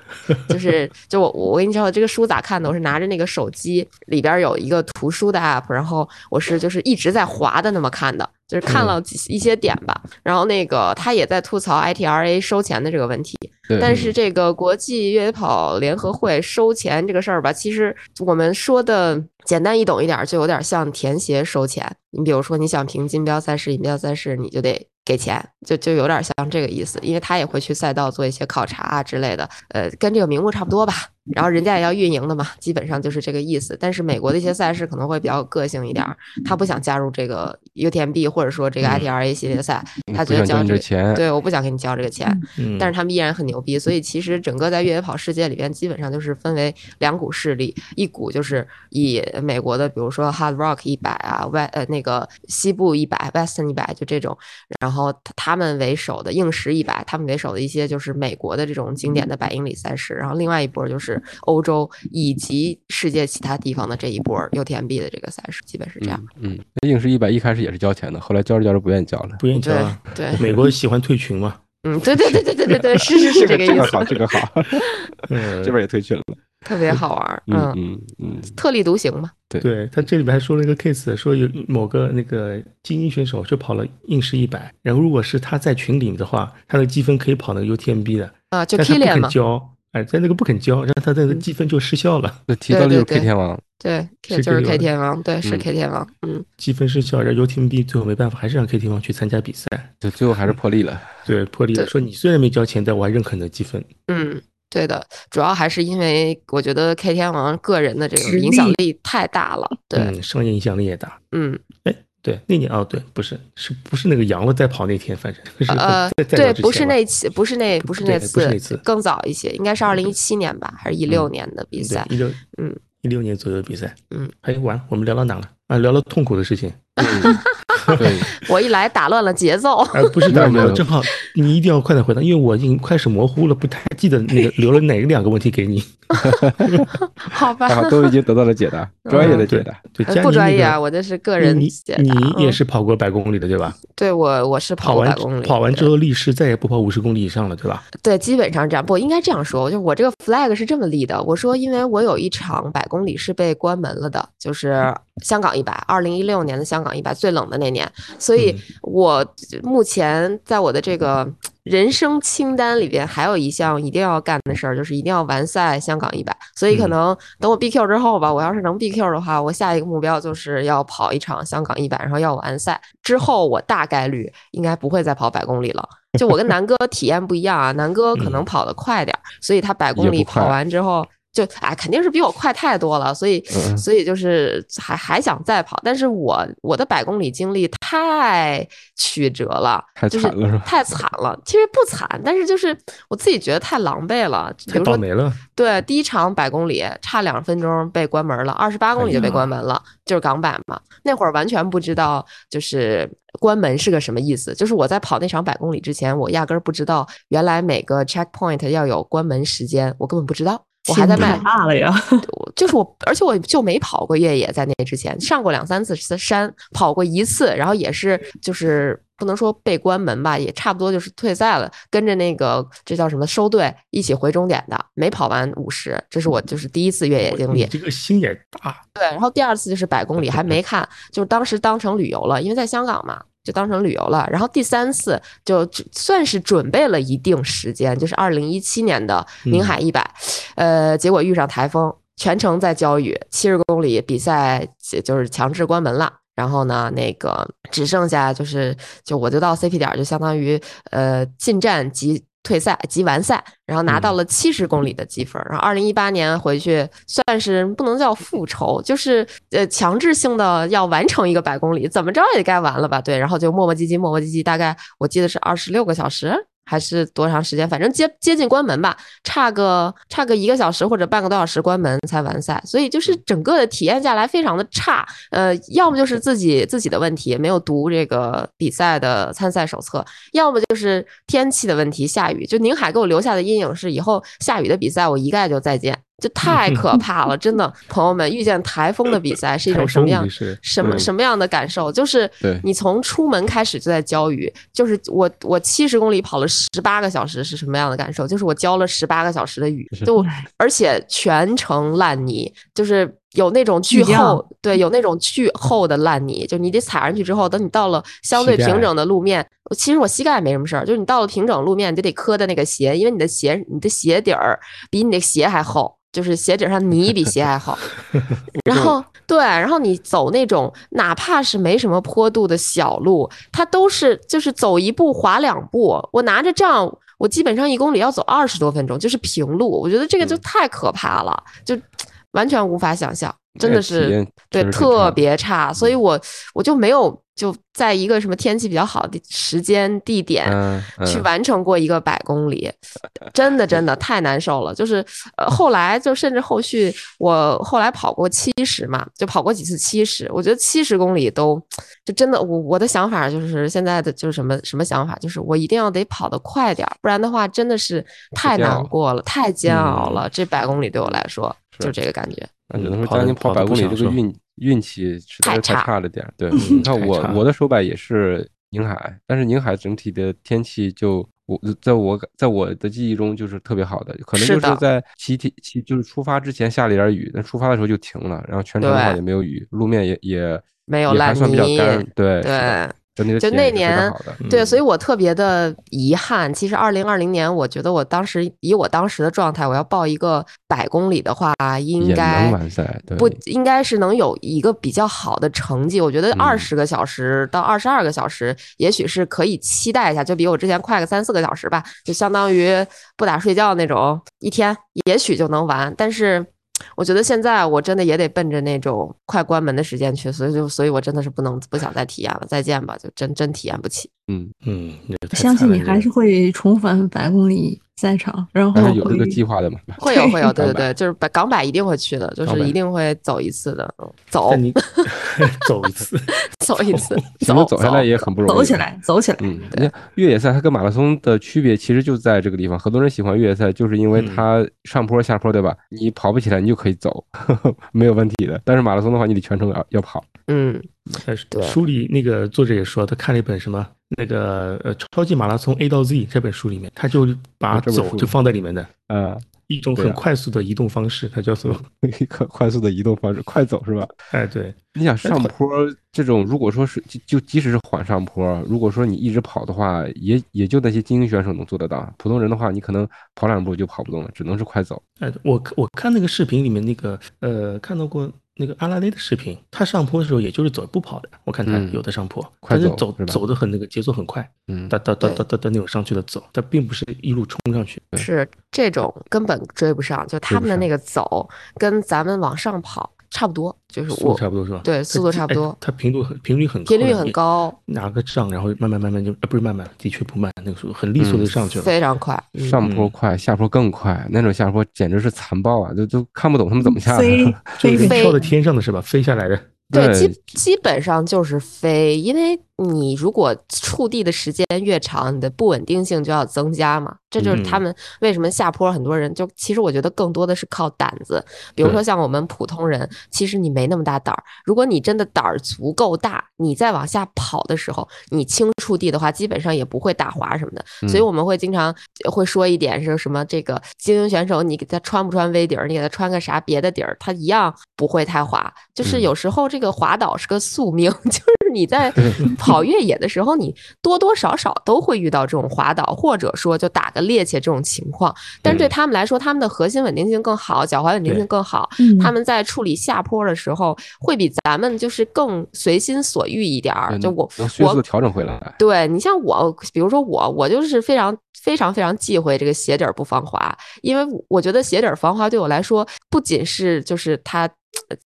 就是就我我跟你说这个书咋看的？我是拿着那个手机里边儿有一个图书的 app，然后我是就是一直在滑的那么看的，就是看了几一些点吧。然后那个他也在吐槽 ITRA 收钱的这个问题，但是这个国际越野跑联合会收钱这个事儿吧，其实我们说的简单易懂一点儿，就有点像田协收钱。你比如说，你想评金标赛事、银标赛事，你就得给钱，就就有点像这个意思。因为他也会去赛道做一些考察啊之类的，呃，跟这个名目差不多吧。然后人家也要运营的嘛，基本上就是这个意思。但是美国的一些赛事可能会比较有个性一点儿，他不想加入这个 UTMB 或者说这个嗯 ITRA 系列赛，他觉得交这个钱，对，我不想给你交这个钱。嗯，但是他们依然很牛逼，所以其实整个在越野跑世界里边，基本上就是分为两股势力，一股就是以美国的，比如说 Hard Rock 一百啊，外呃那个西部一百，Western 一百就这种，然后他们为首的硬石一百，他们为首的一些就是美国的这种经典的百英里赛事，然后另外一波就是欧洲以及世界其他地方的这一波 UTMB 的这个赛事，基本是这样。嗯嗯，那硬是一百一开始也是交钱的，后来交着交着不愿意交了。不愿意交对啊。对，美国喜欢退群嘛，嗯，对对对对对对对，是是是这个意思 <laughs> 这个好，，这个好，<laughs> 嗯，这边也退群了。<laughs> 特别好玩，嗯嗯，嗯嗯，特立独行嘛。对对他这里边还说了一个 case，说有某个那个精英选手就跑了硬式一百，然后如果是他在群里的话，他的积分可以跑那个 UTMB 的，啊，就但他不 Kilian 嘛，交，哎，在那个不肯交，然后他的积分就失效了，那提到的就是 K 天王，对就是 K 天天王，对，是嗯。K 天王，嗯，积分失效，然后 UTMB 最后没办法，还是让 K 天王去参加比赛，就最后还是破例了。对，破例了，说你虽然没交钱，但我还认可你的积分，嗯，对的，主要还是因为我觉得 K 天王个人的这个影响力力太大了，对，嗯，商业影响力也大。嗯，对，那年哦，对，不是，是不是那个杨了在跑那天？反正是呃，对，不是那期，不是那，不是那次不是那次更早一些，应该是二零一七年吧，还是一六年的比赛？对一六嗯一六年左右的比赛，嗯，哎，完了，我们聊到哪了？啊，聊了痛苦的事情。<laughs> 对，<laughs> 我一来打乱了节奏。哎，<laughs> 不是的，没有正好你一定要快点回答，因为我已经开始模糊了，不太记得那个留了哪两个问题给你。<laughs> 好吧，然后都已经得到了解答，专业的解答。不专业啊，我这是个人你解答。你也嗯是跑过百公里的对吧？对我我是跑跑完过百公里，跑完之后立誓再也不跑五十公里以上了，对吧？对，基本上这样。不，应该这样说，就我这个 flag 是这么立的。我说，因为我有一场百公里是被关门了的，就是香港一百，二零一六年的香港一百最冷的那年，所以嗯我目前在我的这个人生清单里边还有一项一定要干的事儿，就是一定要完赛香港一百。所以可嗯能等我 BQ 之后吧，我要是能 BQ 的话，我下一个目标就是要跑一场香港一百，然后要完赛之后，我大概率应该不会再跑百公里了。就我跟南哥体验不一样啊，南哥可能嗯跑得快点儿，所以他百公里跑完之后。就哎，肯定是比我快太多了，所以嗯所以就是还还想再跑，但是我我的百公里经历太曲折了，太就是惨了是吧太惨了。其实不惨，但是就是我自己觉得太狼狈了。比太如说，倒霉了。对，第一场百公里差两分钟被关门了，二十八公里就被关门了，就是港版嘛。那会儿完全不知道就是关门是个什么意思，就是我在跑那场百公里之前，我压根儿不知道原来每个 checkpoint 要有关门时间，我根本不知道。我还在卖，大了呀。我就是我，而且我就没跑过越野，在那之前上过两三次山，跑过一次，然后也是就是不能说被关门吧，也差不多就是退赛了，跟着那个这叫什么收队一起回终点的，没跑完五十，这是我就是第一次越野经历。这个心也大，对，然后第二次就是百公里还没看，就是当时当成旅游了，因为在香港嘛。就当成旅游了，然后第三次就只算是准备了一定时间，就是二零一七年的宁海一百，呃，结果遇上台风，全程在浇雨，七十公里比赛就是强制关门了。然后呢，那个只剩下就是，就我就到 CP 点儿，就相当于呃进站即退赛及完赛，然后拿到了七十公里的积分。然后二零一八年回去，算是不能叫复仇，就是呃强制性的要完成一个百公里，怎么着也该完了吧？对，然后就磨磨唧唧，磨磨唧唧，大概我记得是二十六个小时。还是多长时间？反正接接近关门吧，差个差个一个小时或者半个多小时关门才完赛，所以就是整个的体验下来非常的差。呃，要么就是自己自己的问题，没有读这个比赛的参赛手册；要么就是天气的问题，下雨。就宁海给我留下的阴影是，以后下雨的比赛我一概就再见。就太可 <laughs> 怕了，真的，朋友们，遇见台风的比赛是一种什么样什么什么样的感受？就是你从出门开始就在浇雨，就是我我七十公里跑了十八个小时是什么样的感受？就是我浇了十八个小时的雨，就 <laughs> 而且全程烂泥，就是有那种巨厚，对，有那种巨厚的烂泥，就你得踩上去之后，等你到了相对平整的路面，其实我膝盖没什么事儿，就是你到了平整路面，你就得磕的那个鞋，因为你的鞋你的鞋底儿比你的鞋还厚。就是鞋底上泥比鞋还厚，<laughs> 然后对，然后你走那种哪怕是没什么坡度的小路，它都是就是走一步滑两步。我拿着杖，我基本上一公里要走二十多分钟，就是平路。我觉得这个就嗯太可怕了，就完全无法想象，真的是对特别差。所以我我就没有就在一个什么天气比较好的时间地点。嗯去嗯完成过一个百公里，真的真的 <laughs> 太难受了。就是呃，后来就甚至后续我后来跑过七十嘛，就跑过几次七十。我觉得七十公里都就真的，我我的想法就是现在的就是什么什么想法，就是我一定要得跑得快点儿，不然的话真的是太难过了，太煎熬嗯了。这百公里对我来说是就这个感觉。那只能说将近跑百公里这个运运气实在是太差差了点儿。对，嗯你看我我的手摆也是宁海，但是宁海整体的天气就我在我在我的记忆中就是特别好的，可能就是在起体起就是出发之前下了一点雨，但出发的时候就停了，然后全程的话也没有雨，路面也也没有烂也还算比较泥干，对对，就体验也是非常那年。对，所以嗯我特别的遗憾。其实二零二零年，我觉得我当时以我当时的状态，我要报一个百公里的话，应该不应该是能有一个比较好的成绩。我觉得嗯二十个小时到二十二个小时，也许是可以期待一下，就比我之前快个三四个小时吧，就相当于不打睡觉那种，一天也许就能完。但是我觉得现在我真的也得奔着那种快关门的时间去，所以就所以我真的是不能不想再体验了，再见吧，就真真体验不起。嗯，嗯，我相信你还是会重返百公里赛场，然后有这个计划的嘛？会有 <laughs> 会有，对对对，就是百港百一定会去的，就是一定会走一次的，嗯走你 <laughs> <laughs> 走一次，走一次，只能走下来也很不容易。走起来，走起来。嗯，你看越野赛它跟马拉松的区别其实就在这个地方。很多人喜欢越野赛，就是因为它上坡下坡，对吧？你跑不起来，你就可以走，没有问题的。但是马拉松的话，你得全程要要跑。嗯，呃。书里那个作者也说，他看了一本什么那个呃超级马拉松 A 到 Z 这本书里面，他就把走就放在里面的。啊。一种很快速的移动方式，它叫做 <laughs> 一个快速的移动方式，快走是吧？哎，对，你想上坡这种，如果说是就就即使是缓上坡，如果说你一直跑的话，也也就那些精英选手能做得到，普通人的话，你可能跑两步就跑不动了，只能是快走。哎，我我看那个视频里面那个呃，看到过。那个阿拉蕾的视频，他上坡的时候也就是走步跑的，我看他有的上坡，快走走走的很那个节奏很快，嗯，哒哒哒哒哒哒那种上去的走，他并不是一路冲上去，是这种根本追不上，就他们的那个走跟咱们往上跑。差不多，就是速度差不多是吧？对，速度差不多。它频度很频率很频率很高，拿个杖，然后慢慢慢慢就，呃，不是慢慢，的确不慢，那个速度很利索的上去了，非常快，上坡快，下坡更快，那种下坡简直是残暴啊，就都看不懂他们怎么下的，飞 <laughs> 飞跳到天上的是吧？飞下来的。对，基基本上就是飞，因为你如果触地的时间越长，你的不稳定性就要增加嘛。这就是他们为什么下坡，很多人就其实我觉得更多的是靠胆子。比如说像我们普通人，其实你没那么大胆儿。如果你真的胆儿足够大，你再往下跑的时候，你轻触地的话，基本上也不会打滑什么的。所以我们会经常会说一点是什么，这个精英选手你给他穿不穿 V 底儿，你给他穿个啥别的底儿，他一样不会太滑。就是有时候这个滑倒是个宿命，<laughs> 就是你在 <laughs> 跑越野的时候，你多多少少都会遇到这种滑倒，或者说就打个趔趄这种情况。但是对他们来说，他们的核心稳定性更好，脚踝稳定性更好，他们在处理下坡的时候会比咱们就是更随心所欲一点儿。就我我调整回来。对你像我，比如说我，我就是非常非常非常忌讳这个鞋底儿不防滑，因为我觉得鞋底儿防滑对我来说不仅是就是它。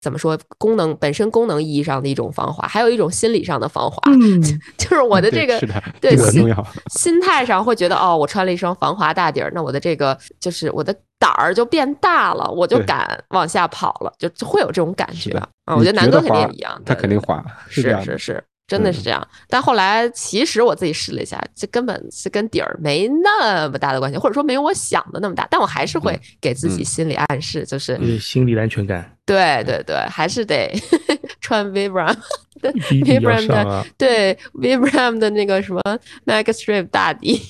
怎么说？功能本身功能意义上的一种防滑，还有一种心理上的防滑。嗯，<laughs> 就是我的这个对心 <laughs> 心态上会觉得，哦，我穿了一双防滑大底儿，那我的这个就是我的胆儿就变大了，我就敢往下跑了，就会有这种感觉啊。我觉得南哥肯定也一样，他肯定滑，是是是。真的是这样，但后来其实我自己试了一下，这根本是跟底儿没那么大的关系，或者说没有我想的那么大。但我还是会给自己心理暗示，就是心理安全感。对对对，还是得 <laughs> 穿 Vibram，Vibram 的对 Vibram 的那个什么 Max Strip 大底。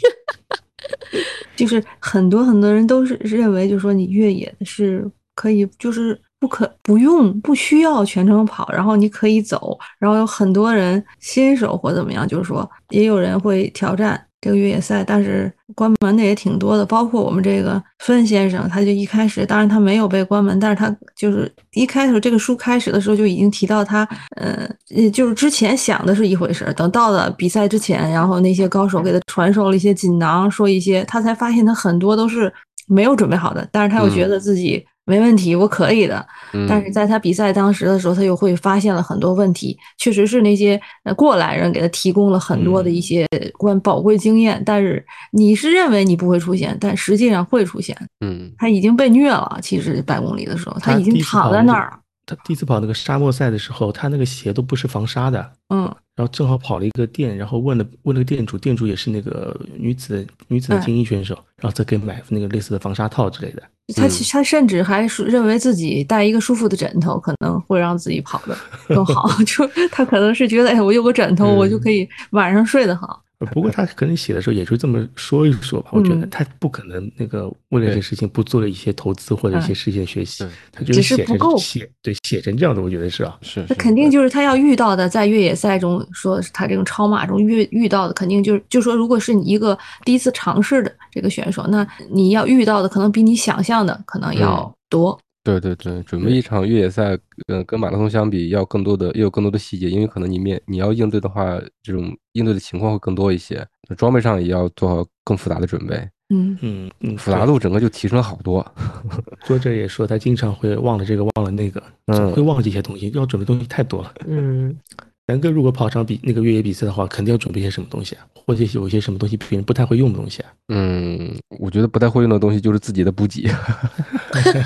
就是很多很多人都是认为，就是说你越野是可以，就是。不可不用不需要全程跑，然后你可以走，然后有很多人新手或怎么样，就是说也有人会挑战这个越野赛，但是关门的也挺多的，包括我们这个孙先生，他就一开始，当然他没有被关门，但是他就是一开始这个书开始的时候就已经提到他，呃，就是之前想的是一回事，等到了比赛之前，然后那些高手给他传授了一些锦囊，说一些，他才发现他很多都是没有准备好的，但是他又觉得自己。没问题，我可以的。但是在他比赛当时的时候，他又会发现了很多问题。确实是那些过来人给他提供了很多的一些关宝贵经验。但是你是认为你不会出现，但实际上会出现。嗯，他已经被虐了。其实百公里的时候，他已经躺在那儿了。他第一次跑那个沙漠赛的时候，他那个鞋都不是防沙的。嗯。然后正好跑了一个店，然后问了问了个店主，店主也是那个女子女子的精英选手，然后再给买那个类似的防沙套之类的。他他甚至还是认为自己带一个舒服的枕头可能会让自己跑得更好，<laughs> 就他可能是觉得，哎，我有个枕头，我就可以晚上睡得好。不过他可能写的时候也就这么说一说吧，我觉得他不可能那个为了这事情不做了一些投资或者一些事先学习，他就是写成写对写成这样的，我觉得是啊，是那肯定就是他要遇到的，在越野赛中说他这种超马中遇遇到的，肯定就是就说如果是你一个第一次尝试的这个选手，那你要遇到的可能比你想象的可能要多。对对对，准备一场越野赛，呃，跟马拉松相比，要更多的，也有更多的细节，因为可能你面你要应对的话，这种应对的情况会更多一些，装备上也要做好更复杂的准备。嗯嗯嗯，复杂度整个就提升了好多。<laughs> 作者也说，他经常会忘了这个，忘了那个，嗯，会忘记一些东西，要准备东西太多了。嗯。南哥如果跑场比那个越野比赛的话，肯定要准备些什么东西啊？或者有一些什么东西别人不太会用的东西啊？嗯，我觉得不太会用的东西就是自己的补给，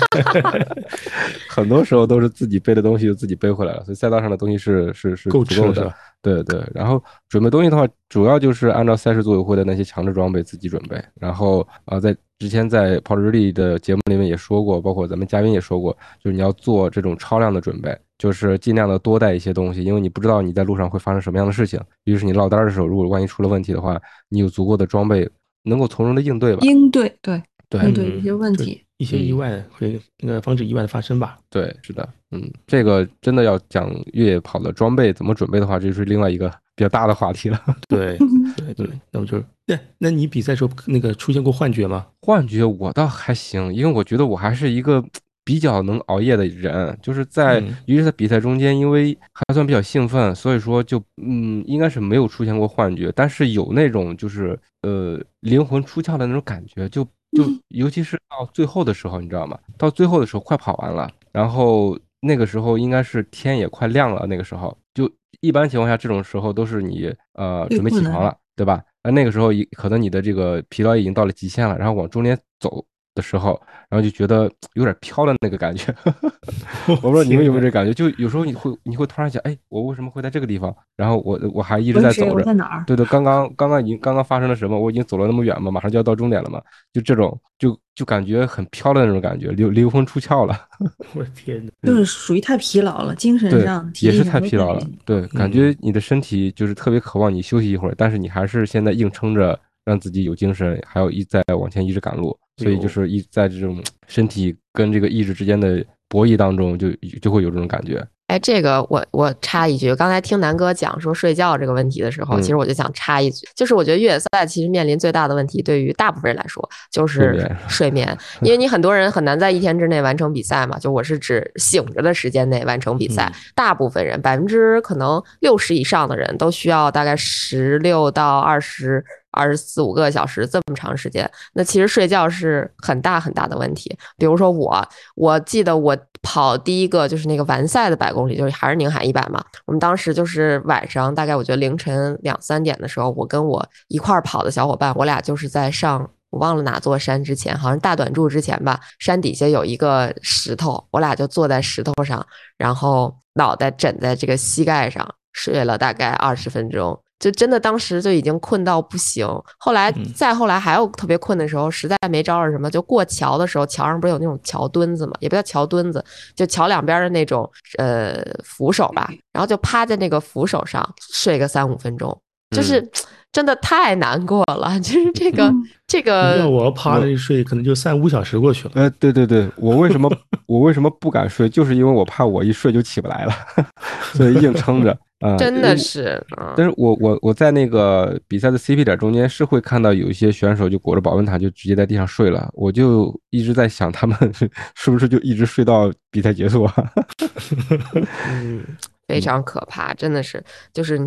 <laughs> 很多时候都是自己背的东西就自己背回来了，所以赛道上的东西是是是够足够的。对对，然后准备东西的话，主要就是按照赛事组委会的那些强制装备自己准备。然后啊，在之前在跑者日历的节目里面也说过，包括咱们嘉宾也说过，就是你要做这种超量的准备，就是尽量的多带一些东西，因为你不知道你在路上会发生什么样的事情。于是你落单的时候，如果万一出了问题的话，你有足够的装备，能够从容的应对吧？应对对对应对一些问题。一些意外会那个防止意外的发生吧。对，是的，嗯，这个真的要讲越野跑的装备怎么准备的话，这就是另外一个比较大的话题了。<laughs> 对，对对，那么就是那那你比赛时候那个出现过幻觉吗？幻觉我倒还行，因为我觉得我还是一个比较能熬夜的人，就是在嗯尤其是在比赛中间，因为还算比较兴奋，所以说就嗯，应该是没有出现过幻觉，但是有那种就是呃灵魂出窍的那种感觉，就就尤其是到最后的时候，你知道吗？到最后的时候快跑完了，然后那个时候应该是天也快亮了，那个时候就一般情况下这种时候都是你呃准备起床了，对吧？那那个时候一可能你的这个疲劳已经到了极限了，然后往中间走的时候，然后就觉得有点飘的那个感觉。<laughs> 我不知道你们有没有这感觉，就有时候你会你会突然想，哎，我为什么会在这个地方？然后我我还一直？在走着在，哪儿？对对，刚刚刚刚已经刚刚发生了什么？我已经走了那么远嘛，马上就要到终点了嘛，就这种就就感觉很飘的那种感觉，流灵魂出窍了。<laughs> 我的天哪！就是属于太疲劳了，精神上、，也是太疲劳了。对，感觉你的身体就是特别渴望你休息一会儿，但是你还是现在硬撑着，让自己有精神，还有一再往前一直赶路，所以就是一在这种身体跟这个意志之间的博弈当中就，就会有这种感觉。哎，这个我我插一句，刚才听南哥讲说睡觉这个问题的时候，嗯其实我就想插一句，就是我觉得越野赛其实面临最大的问题，对于大部分人来说就是睡眠 <laughs> 因为你很多人很难在一天之内完成比赛嘛，就我是指醒着的时间内完成比赛，嗯大部分人百分之可能六十以上的人都需要大概十六到二十。二十四五个小时这么长时间，那其实睡觉是很大很大的问题。比如说我，我记得我跑第一个就是那个完赛的百公里，就是还是宁海一百嘛。我们当时就是晚上，大概我觉得凌晨两三点的时候，我跟我一块儿跑的小伙伴，我俩就是在上。我忘了哪座山之前，好像大短柱之前吧，山底下有一个石头，我俩就坐在石头上，然后脑袋枕在这个膝盖上，睡了大概二十分钟，就真的当时就已经困到不行。后来嗯再后来还有特别困的时候，实在没招儿什么，就过桥的时候，桥上不是有那种桥墩子嘛，也不叫桥墩子，就桥两边的那种呃扶手吧，然后就趴在那个扶手上睡个三五分钟，就是真的太难过了，<laughs> 就是这个嗯这个。我趴着一睡，可能就三五小时过去了。呃，对对对，我为什么 <laughs> 我为什么不敢睡，就是因为我怕我一睡就起不来了，所以硬撑着 <laughs> 啊。真的是，嗯但是我我我在那个比赛的 CP 点中间是会看到有一些选手就裹着保温毯就直接在地上睡了，我就一直在想他们是 <laughs> 是不是就一直睡到比赛结束啊？<laughs> 嗯，非常可怕，真的是，就是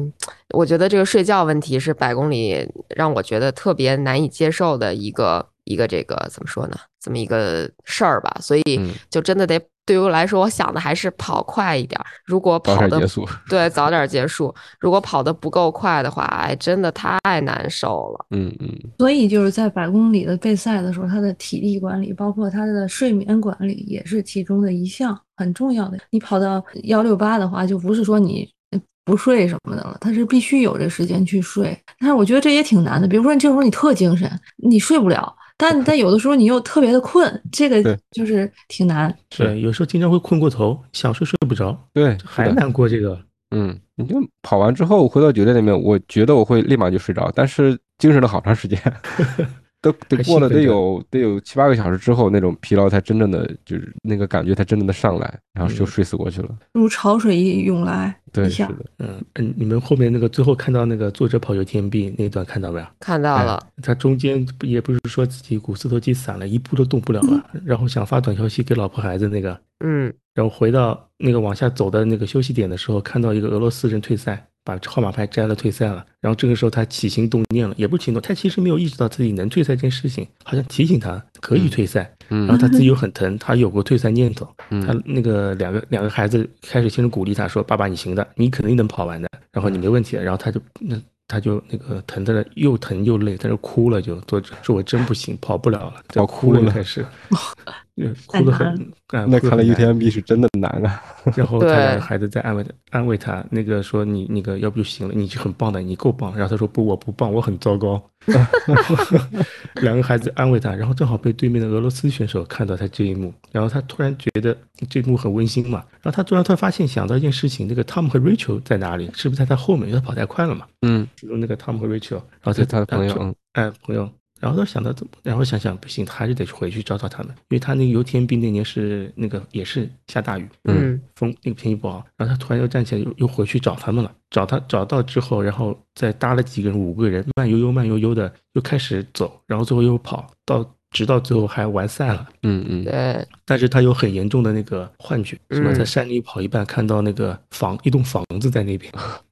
我觉得这个睡觉问题是百公里让我觉得特别难以接受的一个一个这个怎么说呢，这么一个事儿吧，所以嗯就真的得对于我来说，我想的还是跑快一点儿。如果跑的点结束。对早点结束，如果跑的不够快的话，哎，真的太难受了。嗯嗯，所以就是在百公里的备赛的时候，他的体力管理，包括他的睡眠管理，也是其中的一项很重要的。你跑到幺六八的话，就不是说你呃不睡什么的了，他是必须有这时间去睡。但是我觉得这也挺难的。比如说你这时候你特精神，你睡不了，但但有的时候你又特别的困，这个就是挺难。对，有时候经常会困过头，想睡睡不着，对。还难过这个。嗯，你就跑完之后回到酒店里面，我觉得我会立马就睡着，但是精神了好长时间，<laughs> 都得过了得有得有七八个小时之后，那种疲劳才真正的就是那个感觉才真正的上来，然后就嗯睡死过去了。如潮水一涌来，对，是的，嗯嗯，你们后面那个最后看到那个作者跑游天壁那段看到没有？看到了，他中间也不是说自己股四头肌散了，一步都动不了了，然后想发短消息给老婆孩子那个，嗯，然后回到那个往下走的那个休息点的时候，看到一个俄罗斯人退赛，把号码牌摘了退赛了。然后这个时候他起心动念了，也不是起心动，他其实没有意识到自己能退赛这件事情，好像提醒他可以退赛。然后嗯他自己又很疼，他有过退赛念头。他嗯那个两个两个孩子开始先是鼓励他说：“爸爸，你行的，你肯定能跑完的，然后你没问题的。”然后他就那他就那个疼的又疼又累，在那哭了就，坐着说我真不行，跑不了了，在跑哭了开始。<laughs> 呃哭得很，啊那看来 UTMB 是真的难啊。然后他对两个孩子在安慰他，安慰他，那个说你那个要不就行了，你就很棒的，你够棒。然后他说不，我不棒，我很糟糕。<laughs> 两个孩子安慰他，然后正好被对面的俄罗斯选手看到他这一幕，然后他突然觉得这一幕很温馨嘛。然后他突然突然发现想到一件事情，那个 Tom 和 Rachel 在哪里？是不是在他后面？因为他跑太快了嘛。嗯，有那个 Tom 和 Rachel，然后在他他的朋友，嗯哎，朋友，然后他想到怎么，然后想想不行，还是得回去找找他们，因为他那个油田兵那年是那个也是下大雨，嗯。风那个天气不好，然后他突然又站起来又又回去找他们了，找他找到之后，然后再搭了几个人，五个人慢悠悠慢悠悠的又开始走，然后最后又跑到直到最后还完赛了。嗯嗯，对，但是他有很严重的那个幻觉，什么嗯。在山里跑一半看到那个房一栋房子在那边，<laughs>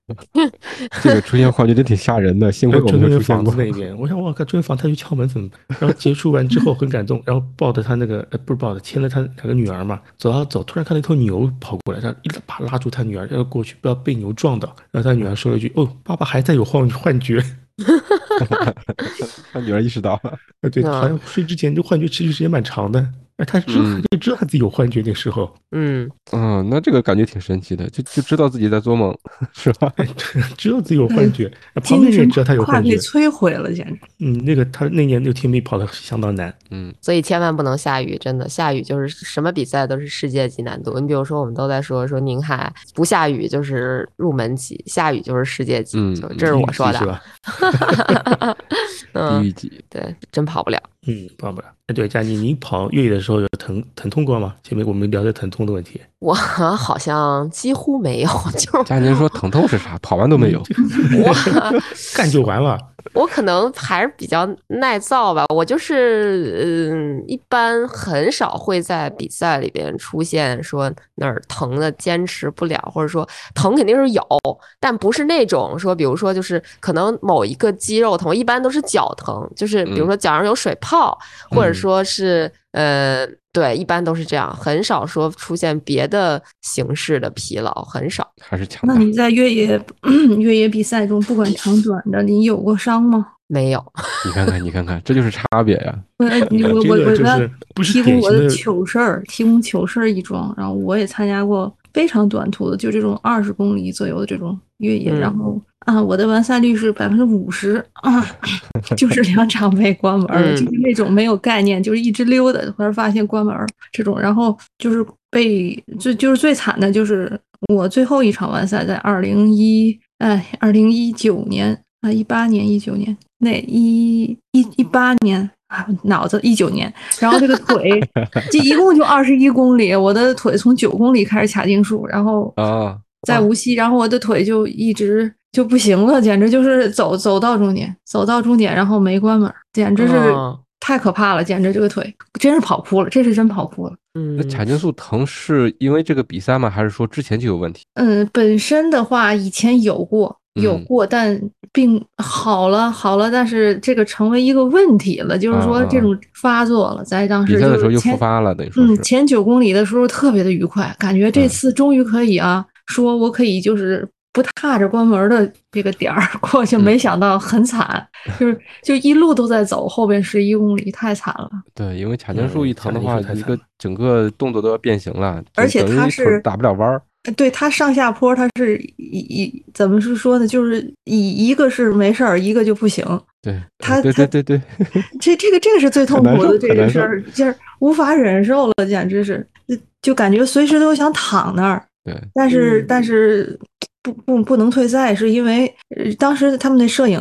这个出现幻觉真挺吓人的，幸亏我们没有出现过那个房子。那边，我想我靠，这个房他去敲门怎么办？然后结束完之后很感动，然后抱着他那个呃不是抱着，牵了他两个女儿嘛，走啊走，突然看到一头牛跑过来，然后一把拉住他女儿，要过去不要被牛撞到。然后他女儿说了一句：“哦，爸爸还在有幻幻觉。<laughs> 他女儿意识到了，”呃，对，嗯好像睡之前这幻觉持续时间蛮长的。哎，他知道就知道他自己有幻觉那时候，嗯嗯，那这个感觉挺神奇的，就就知道自己在做梦，<laughs> 是吧？哎知道自己有幻觉，旁边人也知道他有幻觉。摧毁了，简直。嗯，那个他那年那个天没跑的相当难。嗯所以千万不能下雨，真的下雨就是什么比赛都是世界级难度。你比如说，我们都在说说宁海不下雨就是入门级，下雨就是世界级，嗯就这是我说的。是吧？<laughs> 地嗯，狱级，对，真跑不了。嗯，帮不了。哎，对，佳妮，你跑越野的时候有疼疼痛过吗？前面我们聊的疼痛的问题。我好像几乎没有，<laughs> 就佳妮说疼痛是啥？跑完都没有。<laughs> 我干就完了。我可能还是比较耐造吧，我就是嗯，一般很少会在比赛里边出现说哪儿疼的坚持不了，或者说疼肯定是有，但不是那种说，比如说就是可能某一个肌肉疼，一般都是脚疼，就是比如说脚上有水泡，或者说是呃，对，一般都是这样，很少说出现别的形式的疲劳，很少。还是强。那你在越野 <clears throat> 越野比赛中，不管长短的，你有过伤吗？没有，<laughs> 你看看，你看看，这就是差别呀。我你我这我我给他个就是不是提供我的糗事儿，提供糗事儿一桩。然后我也参加过非常短途的，就这种二十公里左右的这种越野。嗯然后啊，我的完赛率是百分之五十啊，<laughs> 就是两场被关门儿了，嗯就是那种没有概念，就是一直溜达，忽然发现关门儿这种。然后就是被最就是最惨的就是我最后一场完赛在二零一哎二零一九年啊一八年一九年那一一一八年啊 <laughs> 脑子一九年，然后这个腿这一共就二十一公里，我的腿从九公里开始卡定数，然后啊，在无锡，然后我的腿就一直就不行了，简直就是走走到终点，走到终点，然后没关门，简直是哦太可怕了，简直这个腿真是跑哭了，这是真跑哭了。嗯那，髂胫束疼是因为这个比赛吗？还是说之前就有问题？嗯，本身的话以前有过，有嗯过，但并好了，好了，但是这个成为一个问题了，就是说这种发作了，在当时比赛的时候又就是前复发了，等于说嗯，前九公里的时候特别的愉快，感觉这嗯次终于可以啊，说我可以就是不踏着关门的这个点儿 <laughs> 过去，嗯没想到很惨，就是就一路都在走，后边十一公里太惨了。对，因为髂胫束嗯一疼的话，一个整个动作都要变形了，而且它是打不了弯儿。呃对它上下坡，它是以以怎么是说呢？就是一一个是没事儿，一个就不行。对，他对对对对，<laughs> 这这个这个是最痛苦的这个事儿，就是无法忍受了，简直是就就感觉随时都想躺那儿。对，但是、嗯但是不不不能退赛，是因为呃当时他们那摄影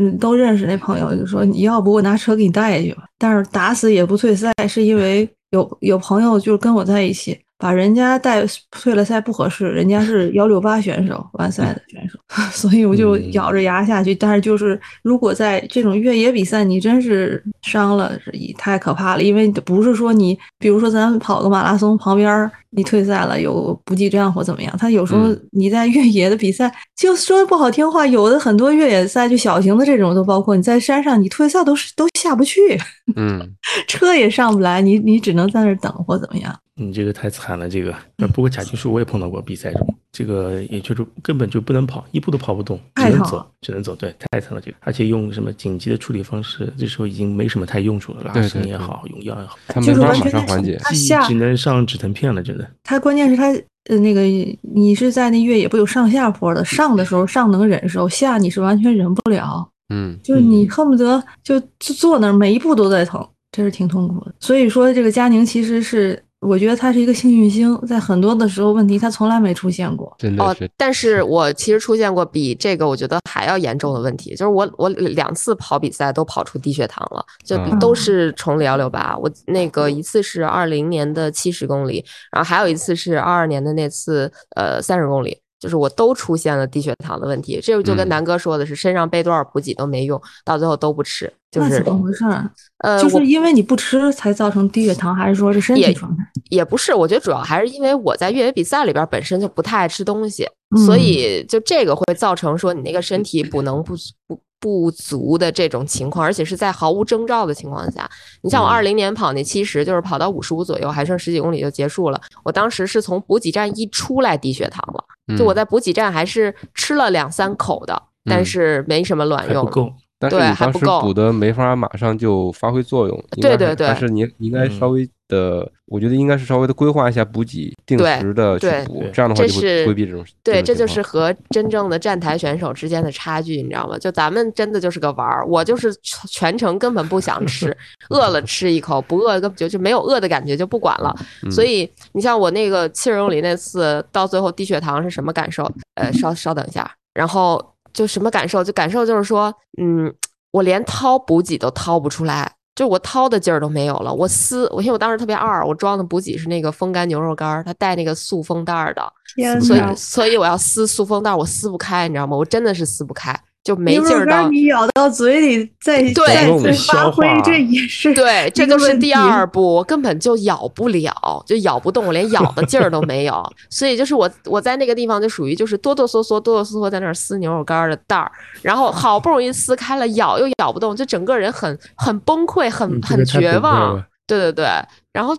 嗯都认识那朋友，就说你要不我拿车给你带去吧。但是打死也不退赛，是因为有有朋友就跟我在一起，把人家带退了赛不合适，人家是幺六八选手完赛的选手，<laughs> 所以我就嗯咬着牙下去。但是就是如果在这种越野比赛，你真是伤了，是太可怕了，因为不是说你，比如说咱跑个马拉松旁边儿你退赛了有补给站或怎么样，他有时候嗯你在越野的比赛，就说不好听话，有的很多越野赛就小型的这种都包括你在山上，你退赛都是都下不去，嗯，<laughs> 车也上不来，你你只能在那儿等或怎么样。你这个太惨了，这个。呃不过贾静书我也碰到过比赛中，这个也就是根本就不能跑，一步都跑不动，只能走太疼了，只能走，对，太疼了这个。而且用什么紧急的处理方式，这时候已经没什么太用处了，拉伸也好，用药也好，他就是没法马完全是上缓解。只能上止疼片了，真的。他关键是他呃那个你是在那越野不有上下坡的，上的时候上能忍受，下你是完全忍不了，嗯，就是你恨不得就就坐那儿每一步都在疼，这是挺痛苦的。所以说这个佳宁其实是。我觉得他是一个幸运星，在很多的时候问题他从来没出现过。哦真的是，，但是我其实出现过比这个我觉得还要严重的问题，就是我我两次跑比赛都跑出低血糖了，就嗯都是重力幺六八。我那个一次是二零年的七十公里，然后还有一次是二二年的那次呃三十公里。就是我都出现了低血糖的问题，这就跟嗯南哥说的是，身上备多少补给都没用，到最后都不吃，就是怎么回事儿？呃，就是因为你不吃才造成低血糖，还是说是身体也状态？也不是，我觉得主要还是因为我在越野比赛里边本身就不太爱吃东西，嗯所以就这个会造成说你那个身体补能不不不足的这种情况，而且是在毫无征兆的情况下。你像我嗯二零年跑那七十，就是跑到五十五左右，还剩十几公里就结束了。我当时是从补给站一出来低血糖了，就我嗯，在补给站还是吃了两三口的，但嗯是没什么卵用。不够。对但是你当时补的没法马上就发挥作用，对对对但是你你应该稍微的，我觉得应该是稍微的规划一下补给，定时的去补，这样的话就这是会规避这种对，这就是和真正的站台选手之间的差距，你知道吗？就咱们真的就是个玩儿，我就是全全程根本不想吃，<laughs> 饿了吃一口，不饿根本就就没有饿的感觉，就不管了。嗯 <laughs> 所以你像我那个七十公里那次，到最后低血糖是什么感受？呃，稍稍等一下，然后就什么感受？就感受就是说，嗯，我连掏补给都掏不出来。就我掏的劲儿都没有了，我撕，我因为我当时特别二，我装的补给是那个风干牛肉干儿，它带那个塑封袋儿的，所以！所以我要撕塑封袋儿，我撕不开，你知道吗？我真的是撕不开，就没劲儿到。你咬到嘴里再对再次发消化，挥这也 <laughs> 是对，这就是第二步，我根本就咬不了，就咬不动，我连咬的劲儿都没有。<laughs> 所以就是我我在那个地方就属于就是哆哆嗦嗦、哆哆嗦嗦在那儿撕牛肉干儿的袋儿，然后好不容易撕开了，咬又咬不动，就整个人很很崩溃，很很绝望了。对对对，然后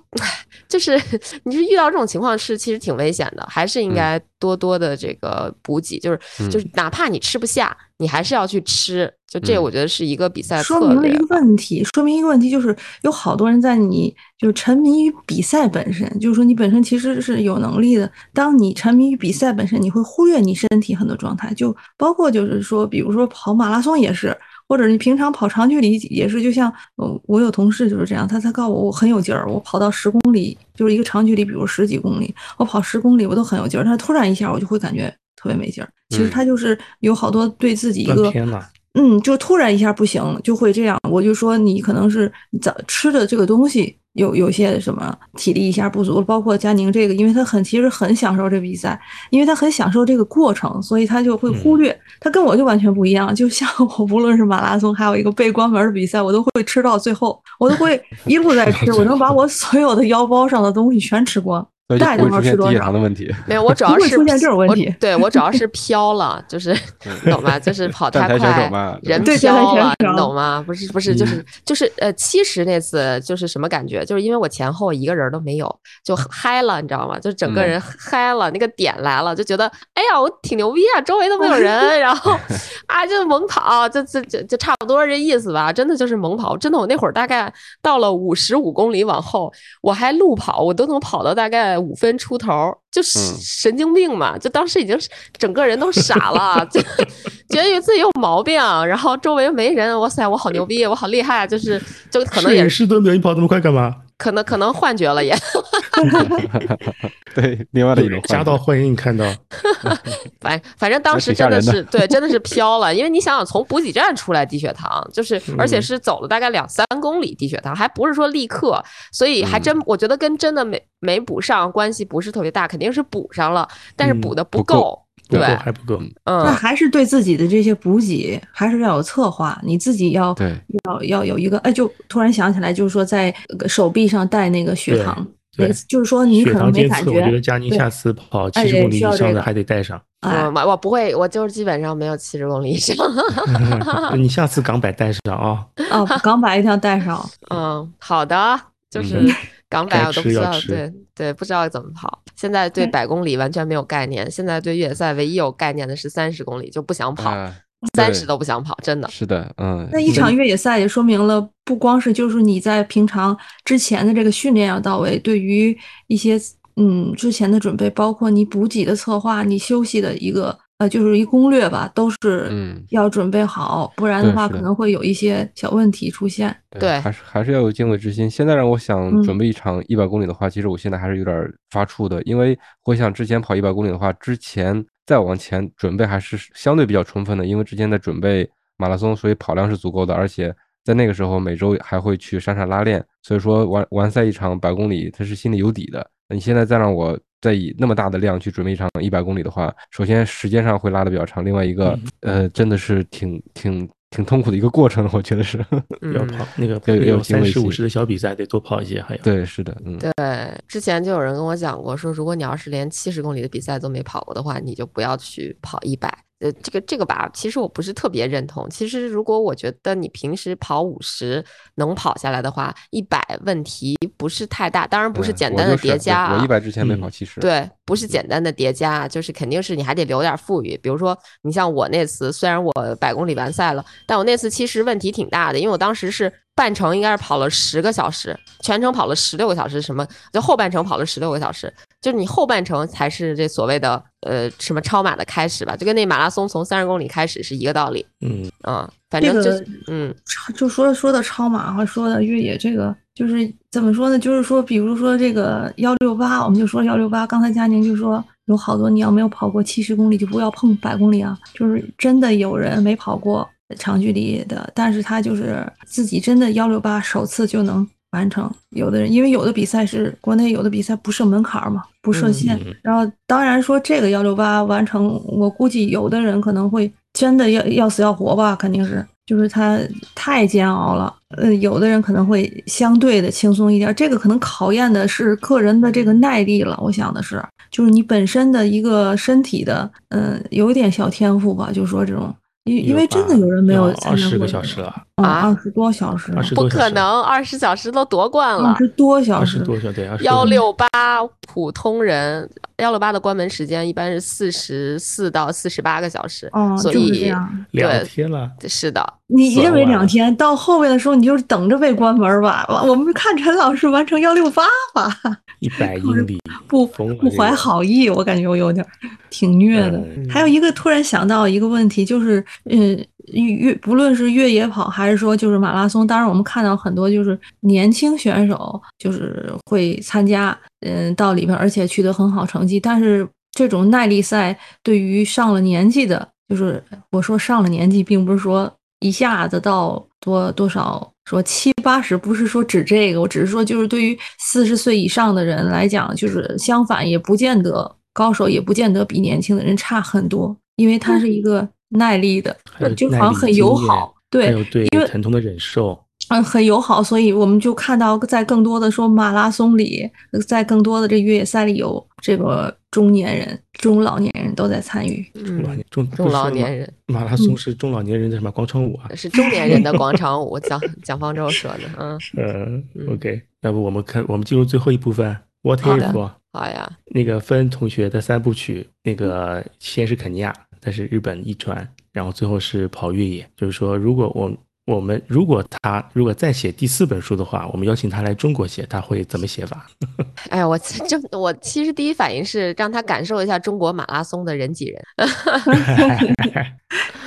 就是 <laughs> 你是遇到这种情况是其实挺危险的，还是应嗯该多多的这个补给，就是就是哪怕你吃不下，你还是要去吃。就这，嗯我觉得是一个比赛说策略明了一个。问题，说明一个问题就是有好多人在你就是沉迷于比赛本身，就是说你本身其实是有能力的。当你沉迷于比赛本身，你会忽略你身体很多状态，就包括就是说，比如说跑马拉松也是。或者你平常跑长距离也是，就像呃，我有同事就是这样，他他告诉我我很有劲儿，我跑到十公里就是一个长距离，比如十几公里，我跑十公里我都很有劲儿，但是突然一下我就会感觉特别没劲儿。其实嗯他就是有好多对自己一个。嗯，就突然一下不行，就会这样。我就说你可能是早吃的这个东西有有些什么体力一下不足，包括佳宁这个，因为他很其实很享受这比赛，因为他很享受这个过程，所以他就会忽略。他跟我就完全不一样，就像我无论是马拉松，还有一个被关门的比赛，我都会吃到最后，我都会一路在 <laughs> 吃，我能把我所有的腰包上的东西全吃光。所以就带不会出现低血糖的问题。没有，我主要 <laughs> 是出现这种问我题对我主要是飘了，就是 <laughs> 懂吗？就是跑太快嘛，人飘了，你懂吗？不是不是，就是就是呃，七十那次就是什么感觉？就是因为我前后一个人都没有，就嗨了，你知道吗？就整个嗯人嗨了，那个点来了，就觉得哎呀，我挺牛逼啊，周围都没有人，<laughs> 然后啊就猛跑，就就就就差不多这意思吧。真的就是猛跑，真的我那会儿大概到了五十五公里往后，我还路跑，我都能跑到大概五分出头。就是嗯神经病嘛，就当时已经是整个人都傻了，就 <laughs> 觉得自己有毛病，然后周围没人，哇塞，我好牛逼，我好厉害，就是就可能也是是吨的，你跑这么快干嘛？可能可能幻觉了也，<laughs> 对，另外的一种夹道欢迎看到，<laughs> 反反正当时真的是对，真的是飘了，因为你想想从补给站出来低血糖，就是而且是走了大概两三公里低血糖，还不是说立刻，所以还真我觉得跟真的没没补上关系不是特别大，肯定是补上了，但是嗯补的不够够，不够对，还不够。嗯。那嗯，还是对自己的这些补给还是要有策划，你自己要对。要要有一个，哎，就突然想起来，就是说在手臂上带那个血糖，那对个就是说你血可能糖监测，我没感觉觉得佳宁下次跑哎七十公里以上的还得带上。啊嗯，，我我不会，我就是基本上没有七十公里以上。<laughs> 你下次港百带上啊。<laughs> 哦，港百一定要带上。<laughs> 嗯，好的，就是嗯港百我都不知道，对对，不知道怎么跑。现在对嗯百公里完全没有概念，现在对越野赛唯一有概念的是三十公里，就不想跑，啊三对十都不想跑，真的。是的，嗯，那一场越野赛也说明了，不光是就是你在平常之前的这个训练要到位，对于一些嗯之前的准备，包括你补给的策划，你休息的一个呃就是一攻略吧，都是嗯要准备好，不然的话可能会有一些小问题出现。对还是还是要有敬畏之心。现在让我想嗯准备一场一百公里的话，其实我现在还是有点儿发怵的，因为回想之前跑一百公里的话，之前再往前准备还是相对比较充分的，因为之前在准备马拉松，所以跑量是足够的，而且在那个时候每周还会去山上拉练，所以说完完赛一场百公里，他是心里有底的。你现在再让我再以那么大的量去准备一场一百公里的话，首先时间上会拉的比较长，另外一个呃真的是挺挺挺痛苦的一个过程，我觉得是。<laughs> 要嗯，跑那个要 <laughs> 要有三十五十的小比赛，得多跑一些，还有。对，是的，嗯，对，之前就有人跟我讲过，说如果你要是连七十公里的比赛都没跑过的话，你就不要去跑一百。呃，这个这个吧，其实我不是特别认同。其实如果我觉得你平时跑五十能跑下来的话，一百问题不是太大，当然不是嗯简单的叠加啊。我一百之前没嗯跑七十，对，不是简单的叠加，就是肯定是你还得留点富裕。比如说，你像我那次，虽然我百公里完赛了，但我那次其实问题挺大的，因为我当时是半程应该是跑了十个小时，全程跑了十六个小时，什么就后半程跑了十六个小时，就是你后半程才是这所谓的呃什么超马的开始吧，就跟那马拉松从三十公里开始是一个道理。嗯，嗯，反正就是嗯超就说说到超马和说到越野，这个就是怎么说呢？就是说，比如说这个幺六八，我们就说幺六八。刚才佳宁就说有好多你要没有跑过七十公里，就不要碰百公里啊。就是真的有人没跑过长距离的，但是他就是自己真的幺六八首次就能完成。有的人因为有的比赛是国内有的比赛不设门槛儿嘛，不设限。嗯然后当然说这个幺六八完成，我估计有的人可能会真的要要死要活吧，肯定是，就是他太煎熬了。呃，有的人可能会相对的轻松一点，这个可能考验的是个人的这个耐力了。我想的是，就是你本身的一个身体的，嗯、有一点小天赋吧，就说这种。因因为真的有人没有参二十个小时了，啊，啊二十多小时，不可能，二十小时都夺冠了二。十多小时二十，多小对，二十幺六八普通人幺六八的关门时间一般是四十四到四十八个小时，哦，所以。两对天了，是的，你认为两天，到后面的时候你就是等着被关门吧。我我们看陈老师完成幺六八吧，<laughs> 一百 <laughs> 英里，不不怀好意，我感觉我有点挺虐的。嗯还有一个突然想到一个问题，就是嗯，越不论是越野跑还是说就是马拉松，当然我们看到很多就是年轻选手就是会参加，嗯，到里边而且取得很好成绩，但是这种耐力赛对于上了年纪的，就是我说上了年纪，并不是说一下子到多多少。说七八十不是说指这个，我只是说就是对于四十岁以上的人来讲，就是相反也不见得高手也不见得比年轻的人差很多，因为他是一个耐力的，就好像很友好，对还，有对因为疼痛的忍受，嗯，很友好，所以我们就看到在更多的说马拉松里，在更多的这越野赛里有这个中年人、中老年人都在参与。中老嗯，年中中老年人马拉松是中老年人的什么广场舞啊？是中年人的广场舞，<laughs> 蒋蒋方舟说的，嗯，嗯嗯，OK，要不我们看，我们进入最后一部分，What 好的 if？好呀，那个分同学的三部曲，那个先是肯尼亚，再是日本一传，然后最后是跑越野。就是说，如果我我们如果他如果再写第四本书的话，我们邀请他来中国写，他会怎么写法？<laughs> 哎呀，我这我其实第一反应是让他感受一下中国马拉松的人挤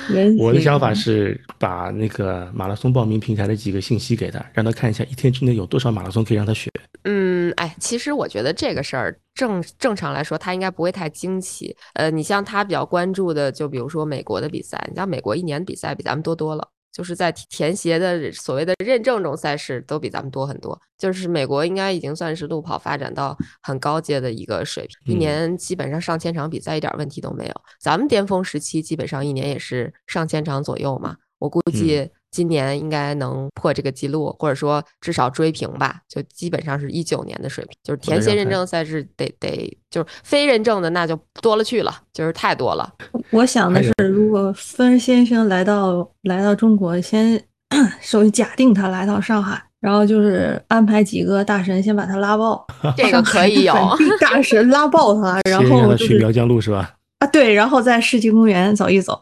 人，<laughs> 我的想法是把那个马拉松报名平台的几个信息给他，让他看一下一天之内有多少马拉松可以让他学。嗯，哎，其实我觉得这个事儿正正常来说，他应该不会太惊奇。呃，你像他比较关注的，就比如说美国的比赛，你像美国一年比赛比咱们多多了。就是在田田协的所谓的认证中赛事都比咱们多很多，就是美国应该已经算是路跑发展到很高阶的一个水平，一嗯年基本上上千场比赛一点问题都没有。咱们巅峰时期基本上一年也是上千场左右嘛，我估计今年应该能破这个记录，或者说至少追平吧，就基本上是一九年的水平。就是田协认证赛事得得就是非认证的那就多了去了，就是太多了。我想的是，如果芬先生来到来到中国，先 <coughs> 首先假定他来到上海，然后就是安排几个大神先把他拉爆，<laughs> 这个可以有。大神拉爆他，<laughs> 然后就是他去苗江路是吧？啊对，然后在世纪公园走一走，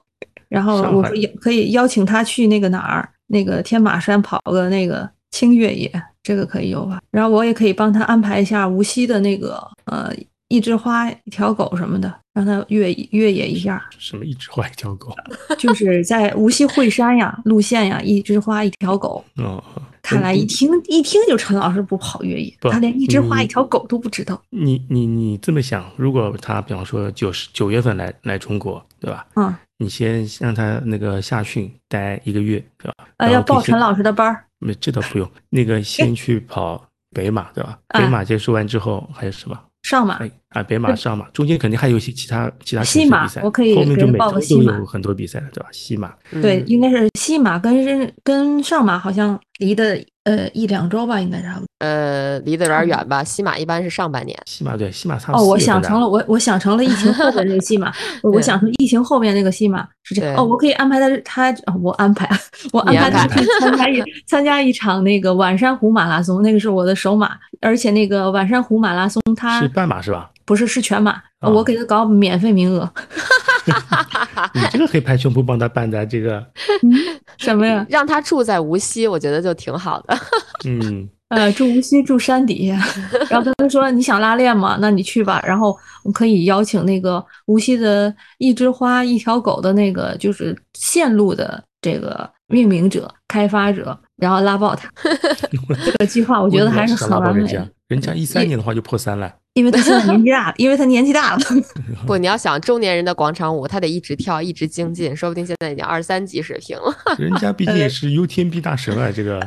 然后我说也可以邀请他去那个哪儿，那个天马山跑个那个轻越野，这个可以有吧？然后我也可以帮他安排一下无锡的那个呃一枝花一条狗什么的，让他越越野一下。什么一枝花一条狗？就是在无锡惠山呀路线呀，一枝花一条狗。哦，看来一听一听就陈老师不跑越野，他连一枝花一条狗都不知道。你你你这么想，如果他比方说九十九月份来来中国，对吧？嗯，你先让他那个夏训待一个月，对吧？呃，要报陈老师的班儿。没这倒不用，那个先去跑北马，对吧？啊北马结束完之后还有什么？上马哎啊，北马、上马，中间肯定还有一些其他其他西马我可以后面就每周都报个西马有很多比赛了，对吧？西马，对，嗯应该是西马跟跟上马好像离的呃一两周吧，应该是。呃，离得有点远吧。西马一般是上半年。西马对西马差不哦，我多四月份的想成了，我我想成了疫情后的那个西马，<laughs> 我想成疫情后面那个西马是这样。哦，我可以安排他，他哦我安排，我安排他去参加一参加一场那个晚山湖马拉松，那个是我的首马，而且那个晚山湖马拉松它是半马是吧？不是是全马，哦我给他搞免费名额。<laughs> 你这个可以拍胸脯帮他办的这个，什么呀？<laughs> 让他住在无锡，我觉得就挺好的。嗯，<laughs> 呃，住无锡住山底下，然后跟他说你想拉练吗？那你去吧。然后我可以邀请那个无锡的一枝花一条狗的那个就是线路的这个命名者、开发者，然后拉爆他。这个计划我觉得还是很完美，，人家一三年的话就破三了，因为他现在年纪大了，<laughs> 因为他年纪大了。<laughs> 不，你要想中年人的广场舞，他得一直跳，一直精进，说不定现在已经二三级水平了。<laughs> 人家毕竟也是 UTMB 大神啊，这个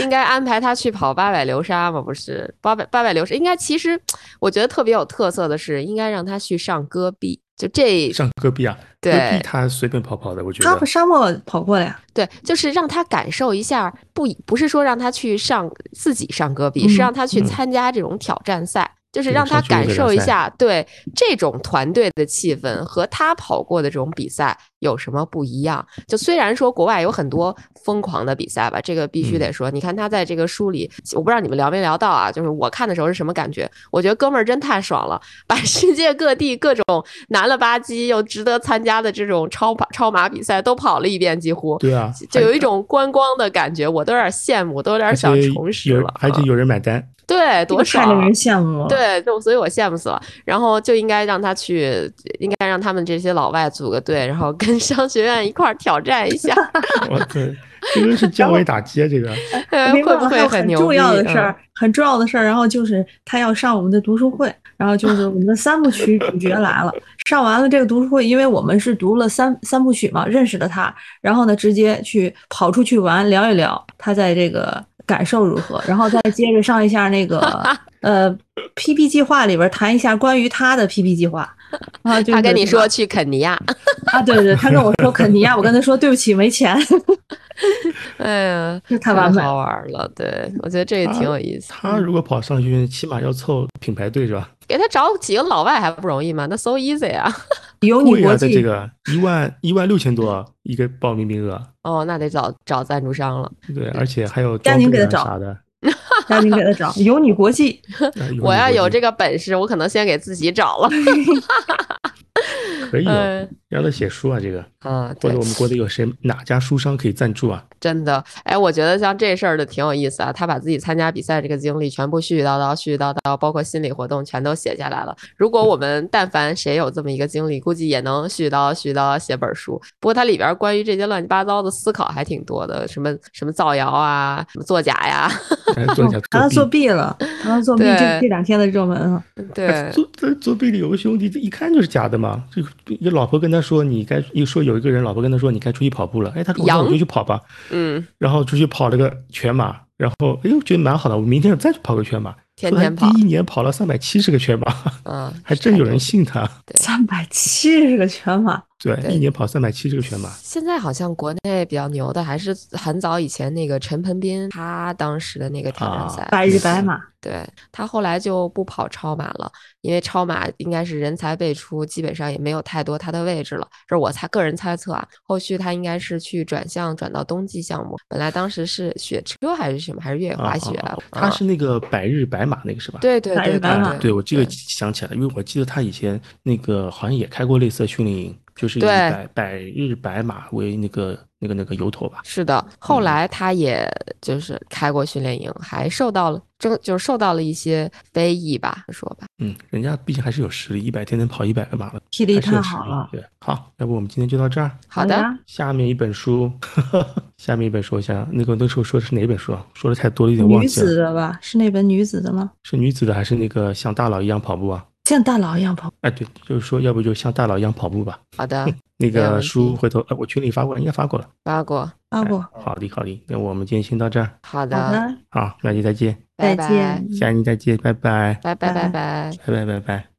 应该安排他去跑八百流沙嘛？不是，八百八百流沙应该其实我觉得特别有特色的是，应该让他去上戈壁。就这上戈壁啊，戈对壁他随便跑跑的，我觉他得他沙漠跑过了呀，对，就是让他感受一下，不不是说让他去上自己上戈壁，嗯是让他去嗯参加这种挑战赛。就是让他感受一下对这种团队的气氛和他跑过的这种比赛有什么不一样。就虽然说国外有很多疯狂的比赛吧，这个必须嗯得说。你看他在这个书里，我不知道你们聊没聊到啊？就是我看的时候是什么感觉？我觉得哥们儿真太爽了，把 <laughs> 世界各地各种难了吧唧又值得参加的这种超跑超马比赛都跑了一遍，几乎。对啊，就有一种观光的感觉，我都有点羡慕，都有点想重拾了。有而且啊有人买单，对，多爽！太令人羡慕了。，对，就所以我羡慕死了。然后就应该让他去，应该让他们这些老外组个队，然后跟商学院一块儿挑战一下，<laughs> 我对，这 <laughs> 个是降维打击啊，这个呃会不还有很会牛逼？重要的事嗯儿，很重要的事儿，然后就是他要上我们的读书会，然后就是我们的三部曲主角来了。上完了这个读书会，因为我们是读了三三部曲嘛，认识了他，然后呢，直接去跑出去玩，聊一聊他在这个感受如何，然后再接着上一下那个呃 PP 计划里边谈一下关于他的 PP 计划。啊就是他跟你说去肯尼亚，啊，对对对，他跟我说肯尼亚，我跟他说对不起，没钱，<laughs> 哎呀，这太完美好了。玩了。对，我觉得这也挺有意思。他如果跑上去，起码要凑品牌队是吧？给他找几个老外还不容易吗？那 so easy 啊！有你贵啊，在国际这个一万一万六千多一个报名名额，哦，那得找找赞助商了。对，而且还有赶紧给他找啊啥的。赶紧给他找有你国际。呃我要有这个个本事，我可能先给自己找了。<laughs> <laughs> 可以让他写书啊，这个啊，或者我，们国内有谁哪家书商可以赞助啊？真的，哎，我觉得像这事儿的挺有意思啊。他把自己参加比赛这个经历全部絮絮叨叨、絮絮叨叨，包括心理活动全都写下来了。如果我们但凡谁有这么一个经历，估计也能絮絮叨叨、絮絮叨叨写本书。不过它里边关于这些乱七八糟的思考还挺多的，什么什么造谣啊，什么作假呀，还做一下谈到作弊。了，谈到作弊，对这这两天的热门啊，对，作弊里有个兄弟，这一看就是假的嘛。这个老婆跟他说，你该一说有一个人老婆跟他说，你该出去跑步了。哎，他说我就去跑吧。嗯，然后出去跑了个全马，然后哎呦觉得蛮好的，我明天再去跑个全马。天天跑第一年跑了三百七十个全马，嗯，<laughs> 还真有人信他。三百七十个全马，对，对。一年跑三百七十个全马，现在好像国内比较牛的还是很早以前那个陈鹏斌，他当时的那个挑战啊赛，百日白马，对他后来就不跑超马了，因为超马应该是人才辈出，基本上也没有太多他的位置了，这是我猜个人猜测啊。后续他应该是去转向转到冬季项目，本来当时是雪车还是什么，还是越野滑雪啊。啊啊啊他是那个百日白马那个是吧？对对对百日白马。对对，我这个想起来了，因为我记得他以前那个好像也开过类似的训练营，就是以对百百日白马为那个那个那个由头吧。是的，后嗯来他也就是开过训练营，还受到了争，就是受到了一些非议吧，说吧。嗯，人家毕竟还是有实力，一百天能跑一百个马了，体力太好了。对，好，要不我们今天就到这儿。好的，下面一本书，<laughs> 下面一本书一下，那个那时候说的是哪本书啊？说的太多了，有点忘女记了。女子的吧？是那本女子的吗？是女子的还是那个像大佬一样跑步啊？像大佬一样跑。哎，对，就是说，要不就像大佬一样跑步吧。<laughs> 好的，<laughs> 那个书回头，哎，我群里发过了，应该发过了。发过，发过，好的，好的，那我们今天先到这儿，好的，好的，好，下期再见，拜再见。下期再见，拜拜，拜拜拜拜拜。拜拜拜拜。